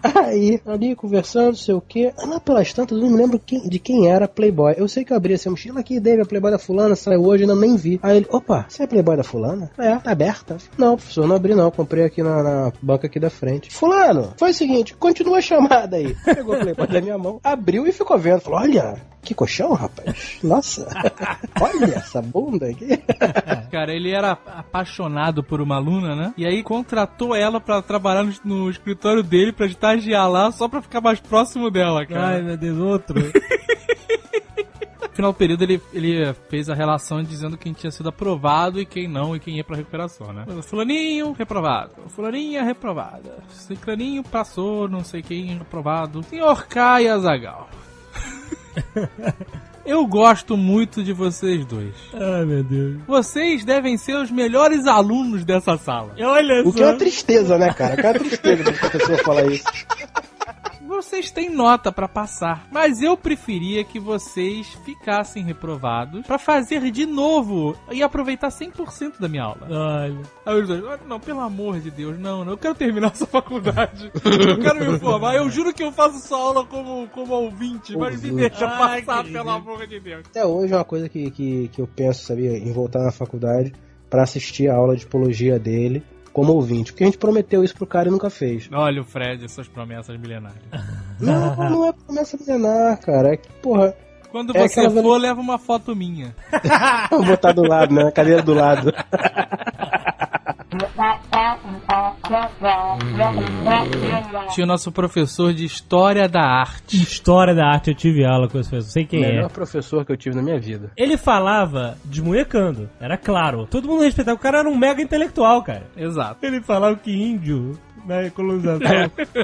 Aí, ali conversando, sei o que. Lá pelas tantas, eu não me lembro quem- de quem era Playboy. Eu sei que eu abri essa mochila aqui, Dave, a Playboy da fulana, saiu hoje, ainda nem vi. Aí ele, opa, você é Playboy da fulana? É, tá aberta. Não, professor, não abri não, comprei aqui na, na banca aqui da frente. Fulano, foi o seguinte, continua a chamada aí. Pegou a Playboy da minha mão, abriu e ficou vendo. Falou, olha, que colchão, rapaz. Nossa, olha essa bunda aqui. Cara, ele era apaixonado por uma aluna, né? E aí contratou ela pra trabalhar no, no escritório dele, pra estagiar lá, só pra ficar mais próximo dela, cara. Ai, meu Deus, outro. No final do período, ele, ele fez a relação dizendo quem tinha sido aprovado e quem não, e quem ia pra recuperação, né? Fulaninho, reprovado. Fulaninha, reprovada. Ciclaninho passou, não sei quem, aprovado. Senhor Caia Zagal. Eu gosto muito de vocês dois. Ai, meu Deus. Vocês devem ser os melhores alunos dessa sala. Olha O que é uma tristeza, né, cara? Que é uma tristeza quando a pessoa fala isso. Vocês têm nota pra passar, mas eu preferia que vocês ficassem reprovados pra fazer de novo e aproveitar 100% da minha aula. Olha. Aí os dois, "Ah, não, pelo amor de Deus, não, não, eu quero terminar essa faculdade. Eu quero me formar. Eu juro que eu faço sua aula como, como ouvinte, mas me Ouvinte. deixa Ai, passar, pelo amor de Deus. Até hoje é uma coisa que, que, que eu penso, sabia, em voltar na faculdade pra assistir a aula de tipologia dele como ouvinte. Porque a gente prometeu isso pro cara e nunca fez. Olha o Fred e suas promessas milenárias. Não, não é promessa milenar, cara. É que, porra, Quando É você for, leva uma foto minha. vou botar do lado, né? A cadeira do lado. Tinha o nosso professor de História da Arte. História da arte, eu tive aula com esse professor, sei quem é. Melhor professor que eu tive na minha vida. Ele falava desmunhecando, era claro. Todo mundo respeitava, o cara era um mega intelectual, cara. Exato. Ele falava que índio na colonização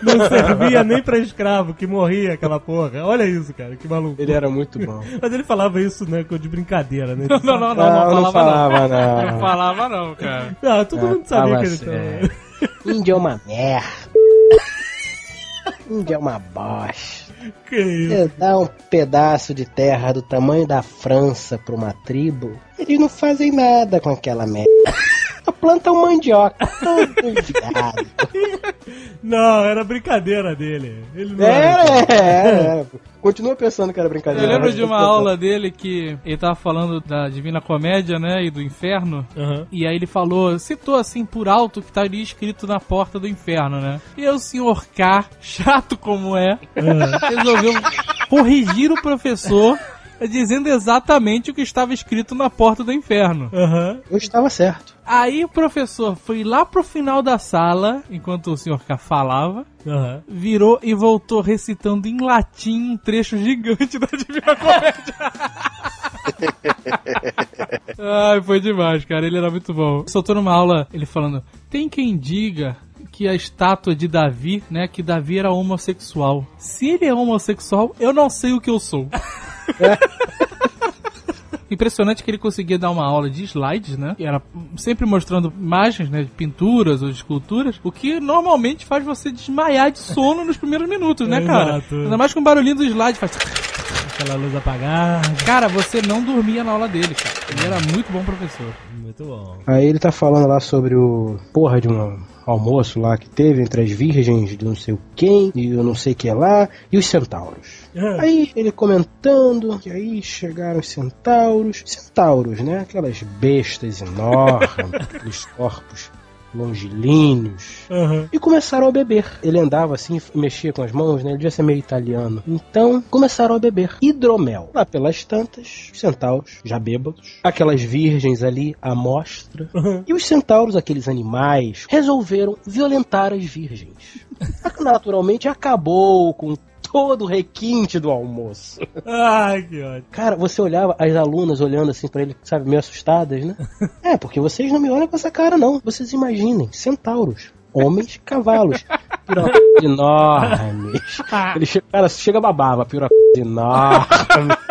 não servia nem pra escravo, que morria aquela porra. Olha isso, cara, que maluco. Ele era muito bom. Mas ele falava isso, né, de brincadeira, né? Não, não, não, não, Não, não falava, não. não. Falava não, cara. Não, todo mundo sabia que ele sério. tava... Índio é uma merda. Índio é uma bosta. Que isso? Você dá um pedaço de terra do tamanho da França pra uma tribo, eles não fazem nada com aquela merda. Só plantam mandioca. Todo viado. Não, era brincadeira dele. Ele não Era, era. era, era. Continua pensando que era brincadeira. Eu lembro de uma aula dele que ele tava falando da Divina Comédia, né, e do inferno. Aham. E aí ele falou, citou assim por alto que estaria escrito na porta do inferno, né? E aí o senhor K, chato como é, resolveu corrigir o professor dizendo exatamente o que estava escrito na porta do inferno. Aham. Eu estava certo. Aí o professor foi lá pro final da sala, enquanto o senhor K falava, Aham. virou e voltou recitando em latim um trecho gigante da Divina Comédia. Ai, foi demais, cara. Ele era muito bom. Soltou numa aula ele falando: tem quem diga que a estátua de Davi, né, que Davi era homossexual. Se ele é homossexual, eu não sei o que eu sou. Impressionante que ele conseguia dar uma aula de slides, né? E era sempre mostrando imagens, né? De pinturas ou de esculturas, o que normalmente faz você desmaiar de sono nos primeiros minutos, né, cara? Exato. Ainda mais com o barulhinho do slide, faz. Aquela luz apagada. Cara, você não dormia na aula dele, cara. Ele era muito bom professor. Muito bom. Aí ele tá falando lá sobre o porra de um almoço lá que teve entre as virgens de não sei quem e eu não sei que lá e os centauros. Ah. Aí ele comentando que aí chegaram os centauros. Centauros, né? Aquelas bestas enormes, aqueles corpos longilíneos. Aham. E começaram a beber. Ele andava assim, mexia com as mãos, né? Ele devia ser meio italiano. Então, começaram a beber hidromel. Lá pelas tantas, os centauros, já bêbados, aquelas virgens ali à mostra. E os centauros, aqueles animais, resolveram violentar as virgens. Naturalmente, acabou com todo o requinte do almoço. Ai, que ódio. Cara, você olhava as alunas olhando assim pra ele, sabe, meio assustadas, né? É, porque vocês não me olham com essa cara, não. Vocês imaginem, centauros. Homens, cavalos, pirocas enormes. Ele chega, cara, chega babava, pirocas enormes.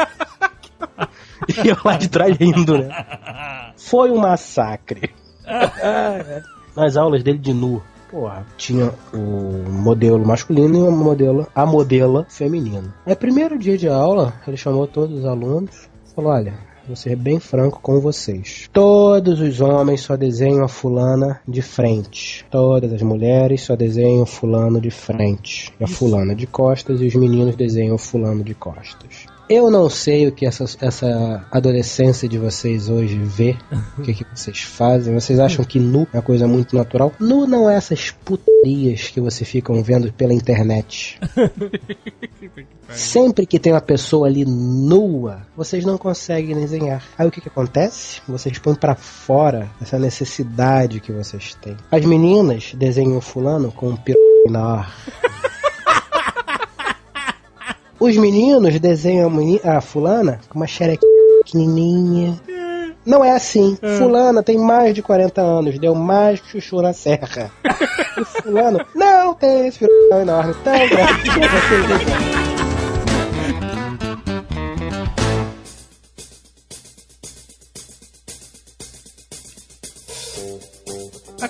E eu lá de trás rindo, né? Foi um massacre. Nas aulas dele de nu, porra, tinha o modelo masculino e o modelo, a modela feminina. Aí, primeiro dia de aula, ele chamou todos os alunos e falou: Olha, vou ser bem franco com vocês. Todos os homens só desenham a fulana de frente. Todas as mulheres só desenham fulano de frente. E a fulana de costas e os meninos desenham fulano de costas. Eu não sei o que essa, essa adolescência de vocês hoje vê, o que, que vocês fazem. Vocês acham que nu é uma coisa muito natural? Nu não é essas putarias que vocês ficam vendo pela internet. Sempre que tem uma pessoa ali nua, vocês não conseguem desenhar. Aí o que, que acontece? Vocês põem pra fora essa necessidade que vocês têm. As meninas desenham fulano com um piro menor. Os meninos desenham a, meni- a fulana com uma xerequinha. Não é assim. Fulana tem mais de 40 anos, deu mais que chuchu na serra. E fulano não tem esse enorme tão grande.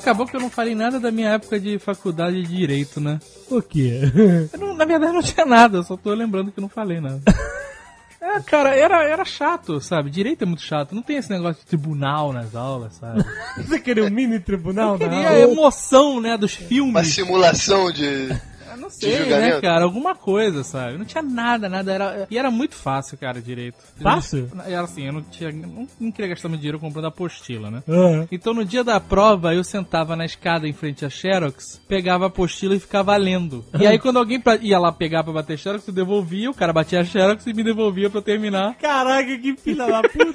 Acabou que eu não falei nada da minha época de faculdade de direito, né? Por quê? Eu não- na verdade não tinha nada, eu só tô lembrando que eu não falei nada. É, cara, era, era chato, sabe? Direito é muito chato. Não tem esse negócio de tribunal nas aulas, sabe? Você queria um mini tribunal? Eu queria Não. a emoção, né, dos Uma filmes. simulação de. Eu não de sei, né, cara? Alguma coisa, sabe? Não tinha nada, nada. Era... E era muito fácil, cara, direito. Fácil? Era assim, eu não tinha. Não, não queria gastar meu dinheiro comprando apostila, né? Ah. Então no dia da prova eu sentava na escada em frente à Xerox, pegava a apostila e ficava lendo. E aí quando alguém pra- ia lá pegar pra bater Xerox, eu devolvia, o cara batia a Xerox e me devolvia pra eu terminar. Caraca, que filha da puta.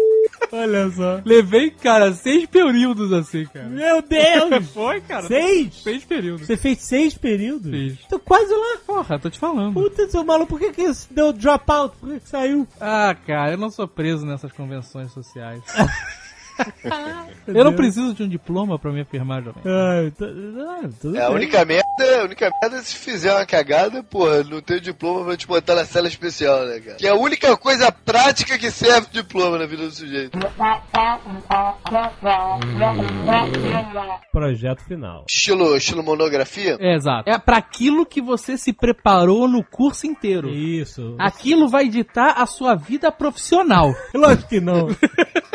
Olha só. Levei, cara, seis períodos assim, cara. Meu Deus! Foi, cara. Seis? Seis períodos. Você fez seis períodos? Fiz. Tô quase lá. Porra, tô te falando. Puta, seu maluco, por que que deu dropout? Por que que saiu? Ah, cara, eu não sou preso nessas convenções sociais. Eu não preciso de um diploma pra me afirmar, jovem. Ai, tu- ah, tudo É, a única merda, a única merda é se fizer uma cagada, porra, não tem o diploma pra te botar na cela especial, né, cara? Que é a única coisa prática que serve o diploma na vida do sujeito. Projeto final. Estilo, estilo monografia? É, exato. É pra aquilo que você se preparou no curso inteiro. Isso. Aquilo vai ditar a sua vida profissional. Lógico que não.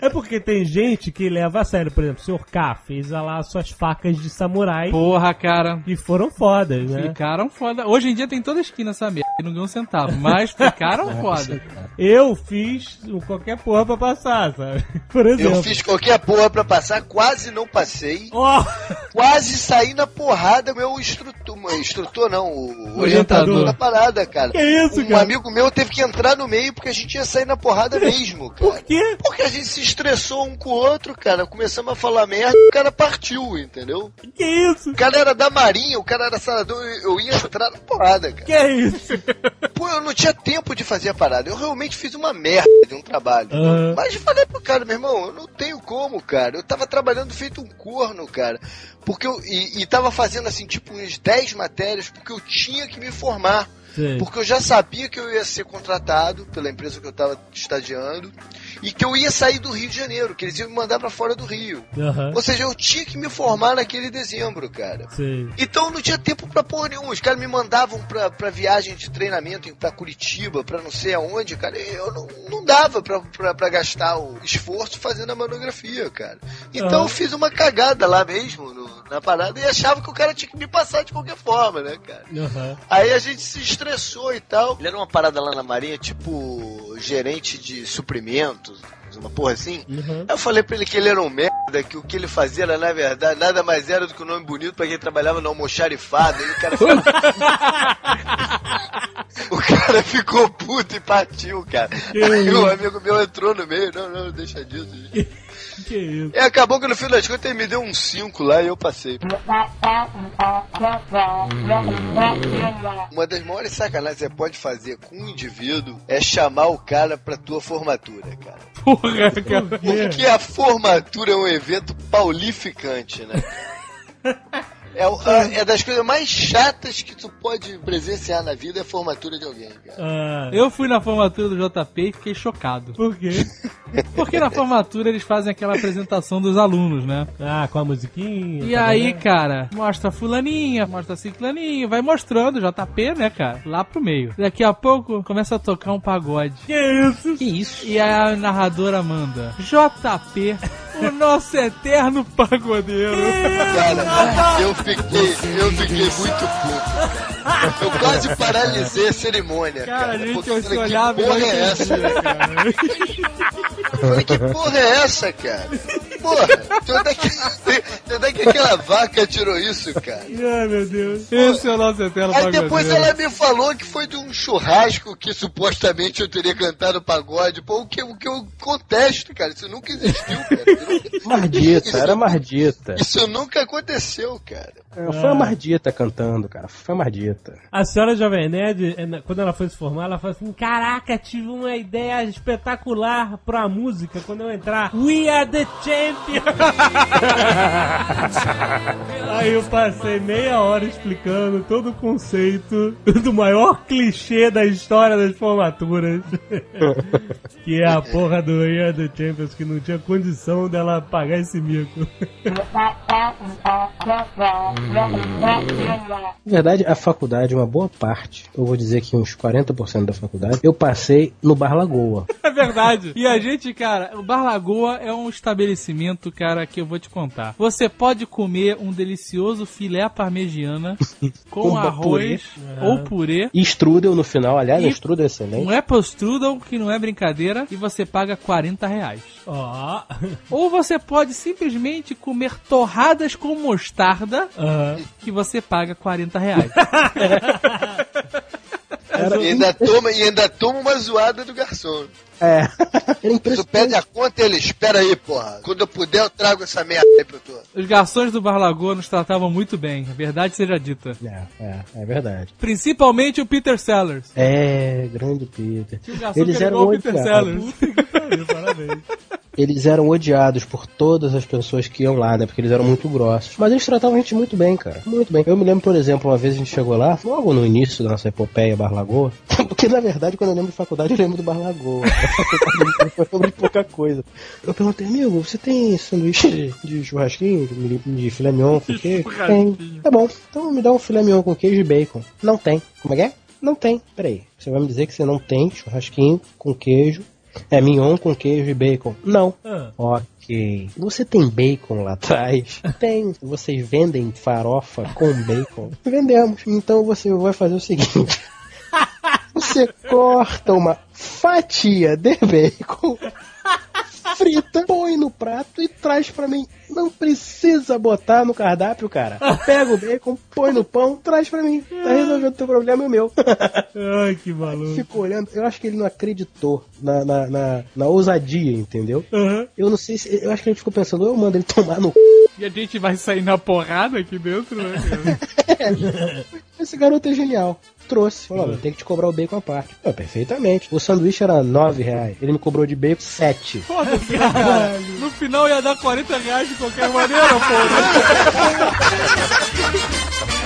é porque tem gente que leva a sério, por exemplo, o Sr. K fez lá suas facas de samurai Porra, cara. que foram fodas, né? Ficaram foda. Hoje em dia tem toda esquina essa merda. E não ganhou um centavo. Mas ficaram foda. Eu fiz qualquer porra pra passar, sabe? Por exemplo. Eu fiz qualquer porra pra passar, quase não passei. Ó, Quase saí na porrada meu instrutor, instrutor não, o Orientador. orientador da parada, cara. Que isso, um cara? amigo meu teve que entrar no meio porque a gente ia sair na porrada mesmo, cara. Por quê? Porque a gente se estressou um com o outro, cara. Começamos a falar merda e o cara partiu, entendeu? Que isso? O cara era da marinha, o cara era salador, eu ia entrar na porrada, cara. Que é isso? Pô, eu não tinha tempo de fazer a parada. Eu realmente fiz uma merda de um trabalho. Aham. Mas falei pro cara, meu irmão, eu não tenho como, cara. Eu tava trabalhando feito um corno, cara. Porque eu. E, e tava fazendo assim, tipo, uns 10 matérias, porque eu tinha que me formar. Porque eu já sabia que eu ia ser contratado pela empresa que eu tava estagiando. E que eu ia sair do Rio de Janeiro, que eles iam me mandar pra fora do Rio. Aham. Ou seja, eu tinha que me formar naquele dezembro, cara. Sei. Então eu não tinha tempo pra porra nenhuma. Os caras me mandavam pra, pra viagem de treinamento pra Curitiba, pra não sei aonde, cara. Eu não, não dava pra, pra, pra gastar o esforço fazendo a monografia, cara. Então Ah. eu fiz uma cagada lá mesmo, no- na parada, e achava que o cara tinha que me passar de qualquer forma, né, cara? Aham. Aí a gente se estressou e tal. Ele era uma parada lá na Marinha, tipo gerente de suprimentos, uma porra assim. Uhum. Aí eu falei pra ele que ele era um merda, que o que ele fazia era, na verdade, nada mais era do que um nome bonito pra quem trabalhava no almoxarifado. E o cara ficou... O cara ficou puto e partiu, cara. Aí o amigo meu entrou no meio, não, não, deixa disso. Que isso? E acabou que no fim das contas ele me deu um 5 lá e eu passei. Uma das maiores sacanagens que você pode fazer com um indivíduo é chamar o cara pra tua formatura, cara. Porra, cara. Porque a formatura é um evento paulificante, né? É, é das coisas mais chatas que tu pode presenciar na vida é a formatura de alguém, cara. Ah, Eu fui na formatura do JP e fiquei chocado. Por quê? Porque na formatura eles fazem aquela apresentação dos alunos, né? Ah, com a musiquinha. E tá aí, vendo? cara, mostra fulaninha, mostra ciclaninha, vai mostrando JP, né, cara? Lá pro meio. Daqui a pouco começa a tocar um pagode. Que isso? Que isso? E a narradora manda: JP, o nosso eterno pagodeiro. Cara, eu fiquei, eu fiquei muito puto. cara. Eu quase paralisei a cerimônia, cara. Cara, a gente olhava que e é essa? cara. Falei, que porra é essa, cara? Porra, de onde é que, de onde é que aquela vaca tirou isso, cara? Ai, meu Deus. Esse é o nosso eterno Aí depois ela me falou que foi de um churrasco que supostamente eu teria cantado pagode. Pô, o que, o que eu contesto, cara. Isso nunca existiu, cara. Mardita, Isso- era Mardita. Isso nunca aconteceu, cara. É, Foi a Mardita cantando, cara. Foi a Mardita. A senhora Jovem Nerd, eh, quando ela foi se formar, ela falou assim: Caraca, tive uma ideia espetacular pra música quando eu entrar. We are the champions! Aí eu passei meia hora explicando todo o conceito do maior clichê da história das formaturas. que é a porra do We are the champions, que não tinha condição dela pagar esse mico. Na verdade, a faculdade, uma boa parte, eu vou dizer que uns 40% da faculdade, eu passei no Bar Lagoa. É verdade. E a gente, cara, o Bar Lagoa é um estabelecimento, cara, que eu vou te contar. Você pode comer um delicioso filé parmegiana com Com arroz ou purê. E strudel no final, aliás, E- a strudel é excelente. Um apple strudel, que não é brincadeira, e você paga 40 reais. Ó. Ou você pode simplesmente comer torradas com mostarda, que você paga 40 reais. E ainda toma, e ainda toma uma zoada do garçom. É. Era Tu pede a conta e ele, espera aí, porra. Quando eu puder, eu trago essa merda aí pro tu. Os garçons do Bar Lagoa nos tratavam muito bem, a verdade seja dita. É, é, é verdade. Principalmente o Peter Sellers. É, grande Peter. Garçom Eles que eram o Peter odiados. Sellers. Parabéns. Eles eram odiados por todas as pessoas que iam lá, né? Porque eles eram muito grossos. Mas eles tratavam a gente muito bem, cara. Muito bem. Eu me lembro, por exemplo, uma vez a gente chegou lá, logo no início da nossa epopeia Bar Lagoa. Porque, na verdade, quando eu lembro de faculdade, eu lembro do Bar Lagoa. De pouca coisa. Eu perguntei, amigo, você tem sanduíche de, de churrasquinho, de, de filé mignon com queijo? Tem. Tá bom. Então me dá um filé mignon com queijo e bacon. Não tem. Como é que é? Não tem. Peraí. Você vai me dizer que você não tem churrasquinho com queijo é mignon com queijo e bacon? Não. Ah. Ok. Você tem bacon lá atrás? Tem. Vocês vendem farofa com bacon? Vendemos. Então você vai fazer o seguinte. Você corta uma fatia de bacon, frita, põe no prato e traz pra mim. Não precisa botar no cardápio, cara. Pega o bacon, põe no pão, traz pra mim. Tá resolvido o teu problema e o meu. Ai, que maluco. Ficou olhando. Eu acho que ele não acreditou na, na, na, na ousadia, entendeu? Aham. Eu não sei se. Eu acho que ele ficou pensando, eu mando ele tomar no. E a gente vai sair na porrada aqui dentro, né? cara? Esse garoto é genial. Trouxe. Falou, ó, tem que te cobrar o bacon à parte. Pô, perfeitamente. O sanduíche era 9 reais. Ele me cobrou de bacon 7. Foda-se, cara. No final ia dar 40 reais de qualquer maneira, porra.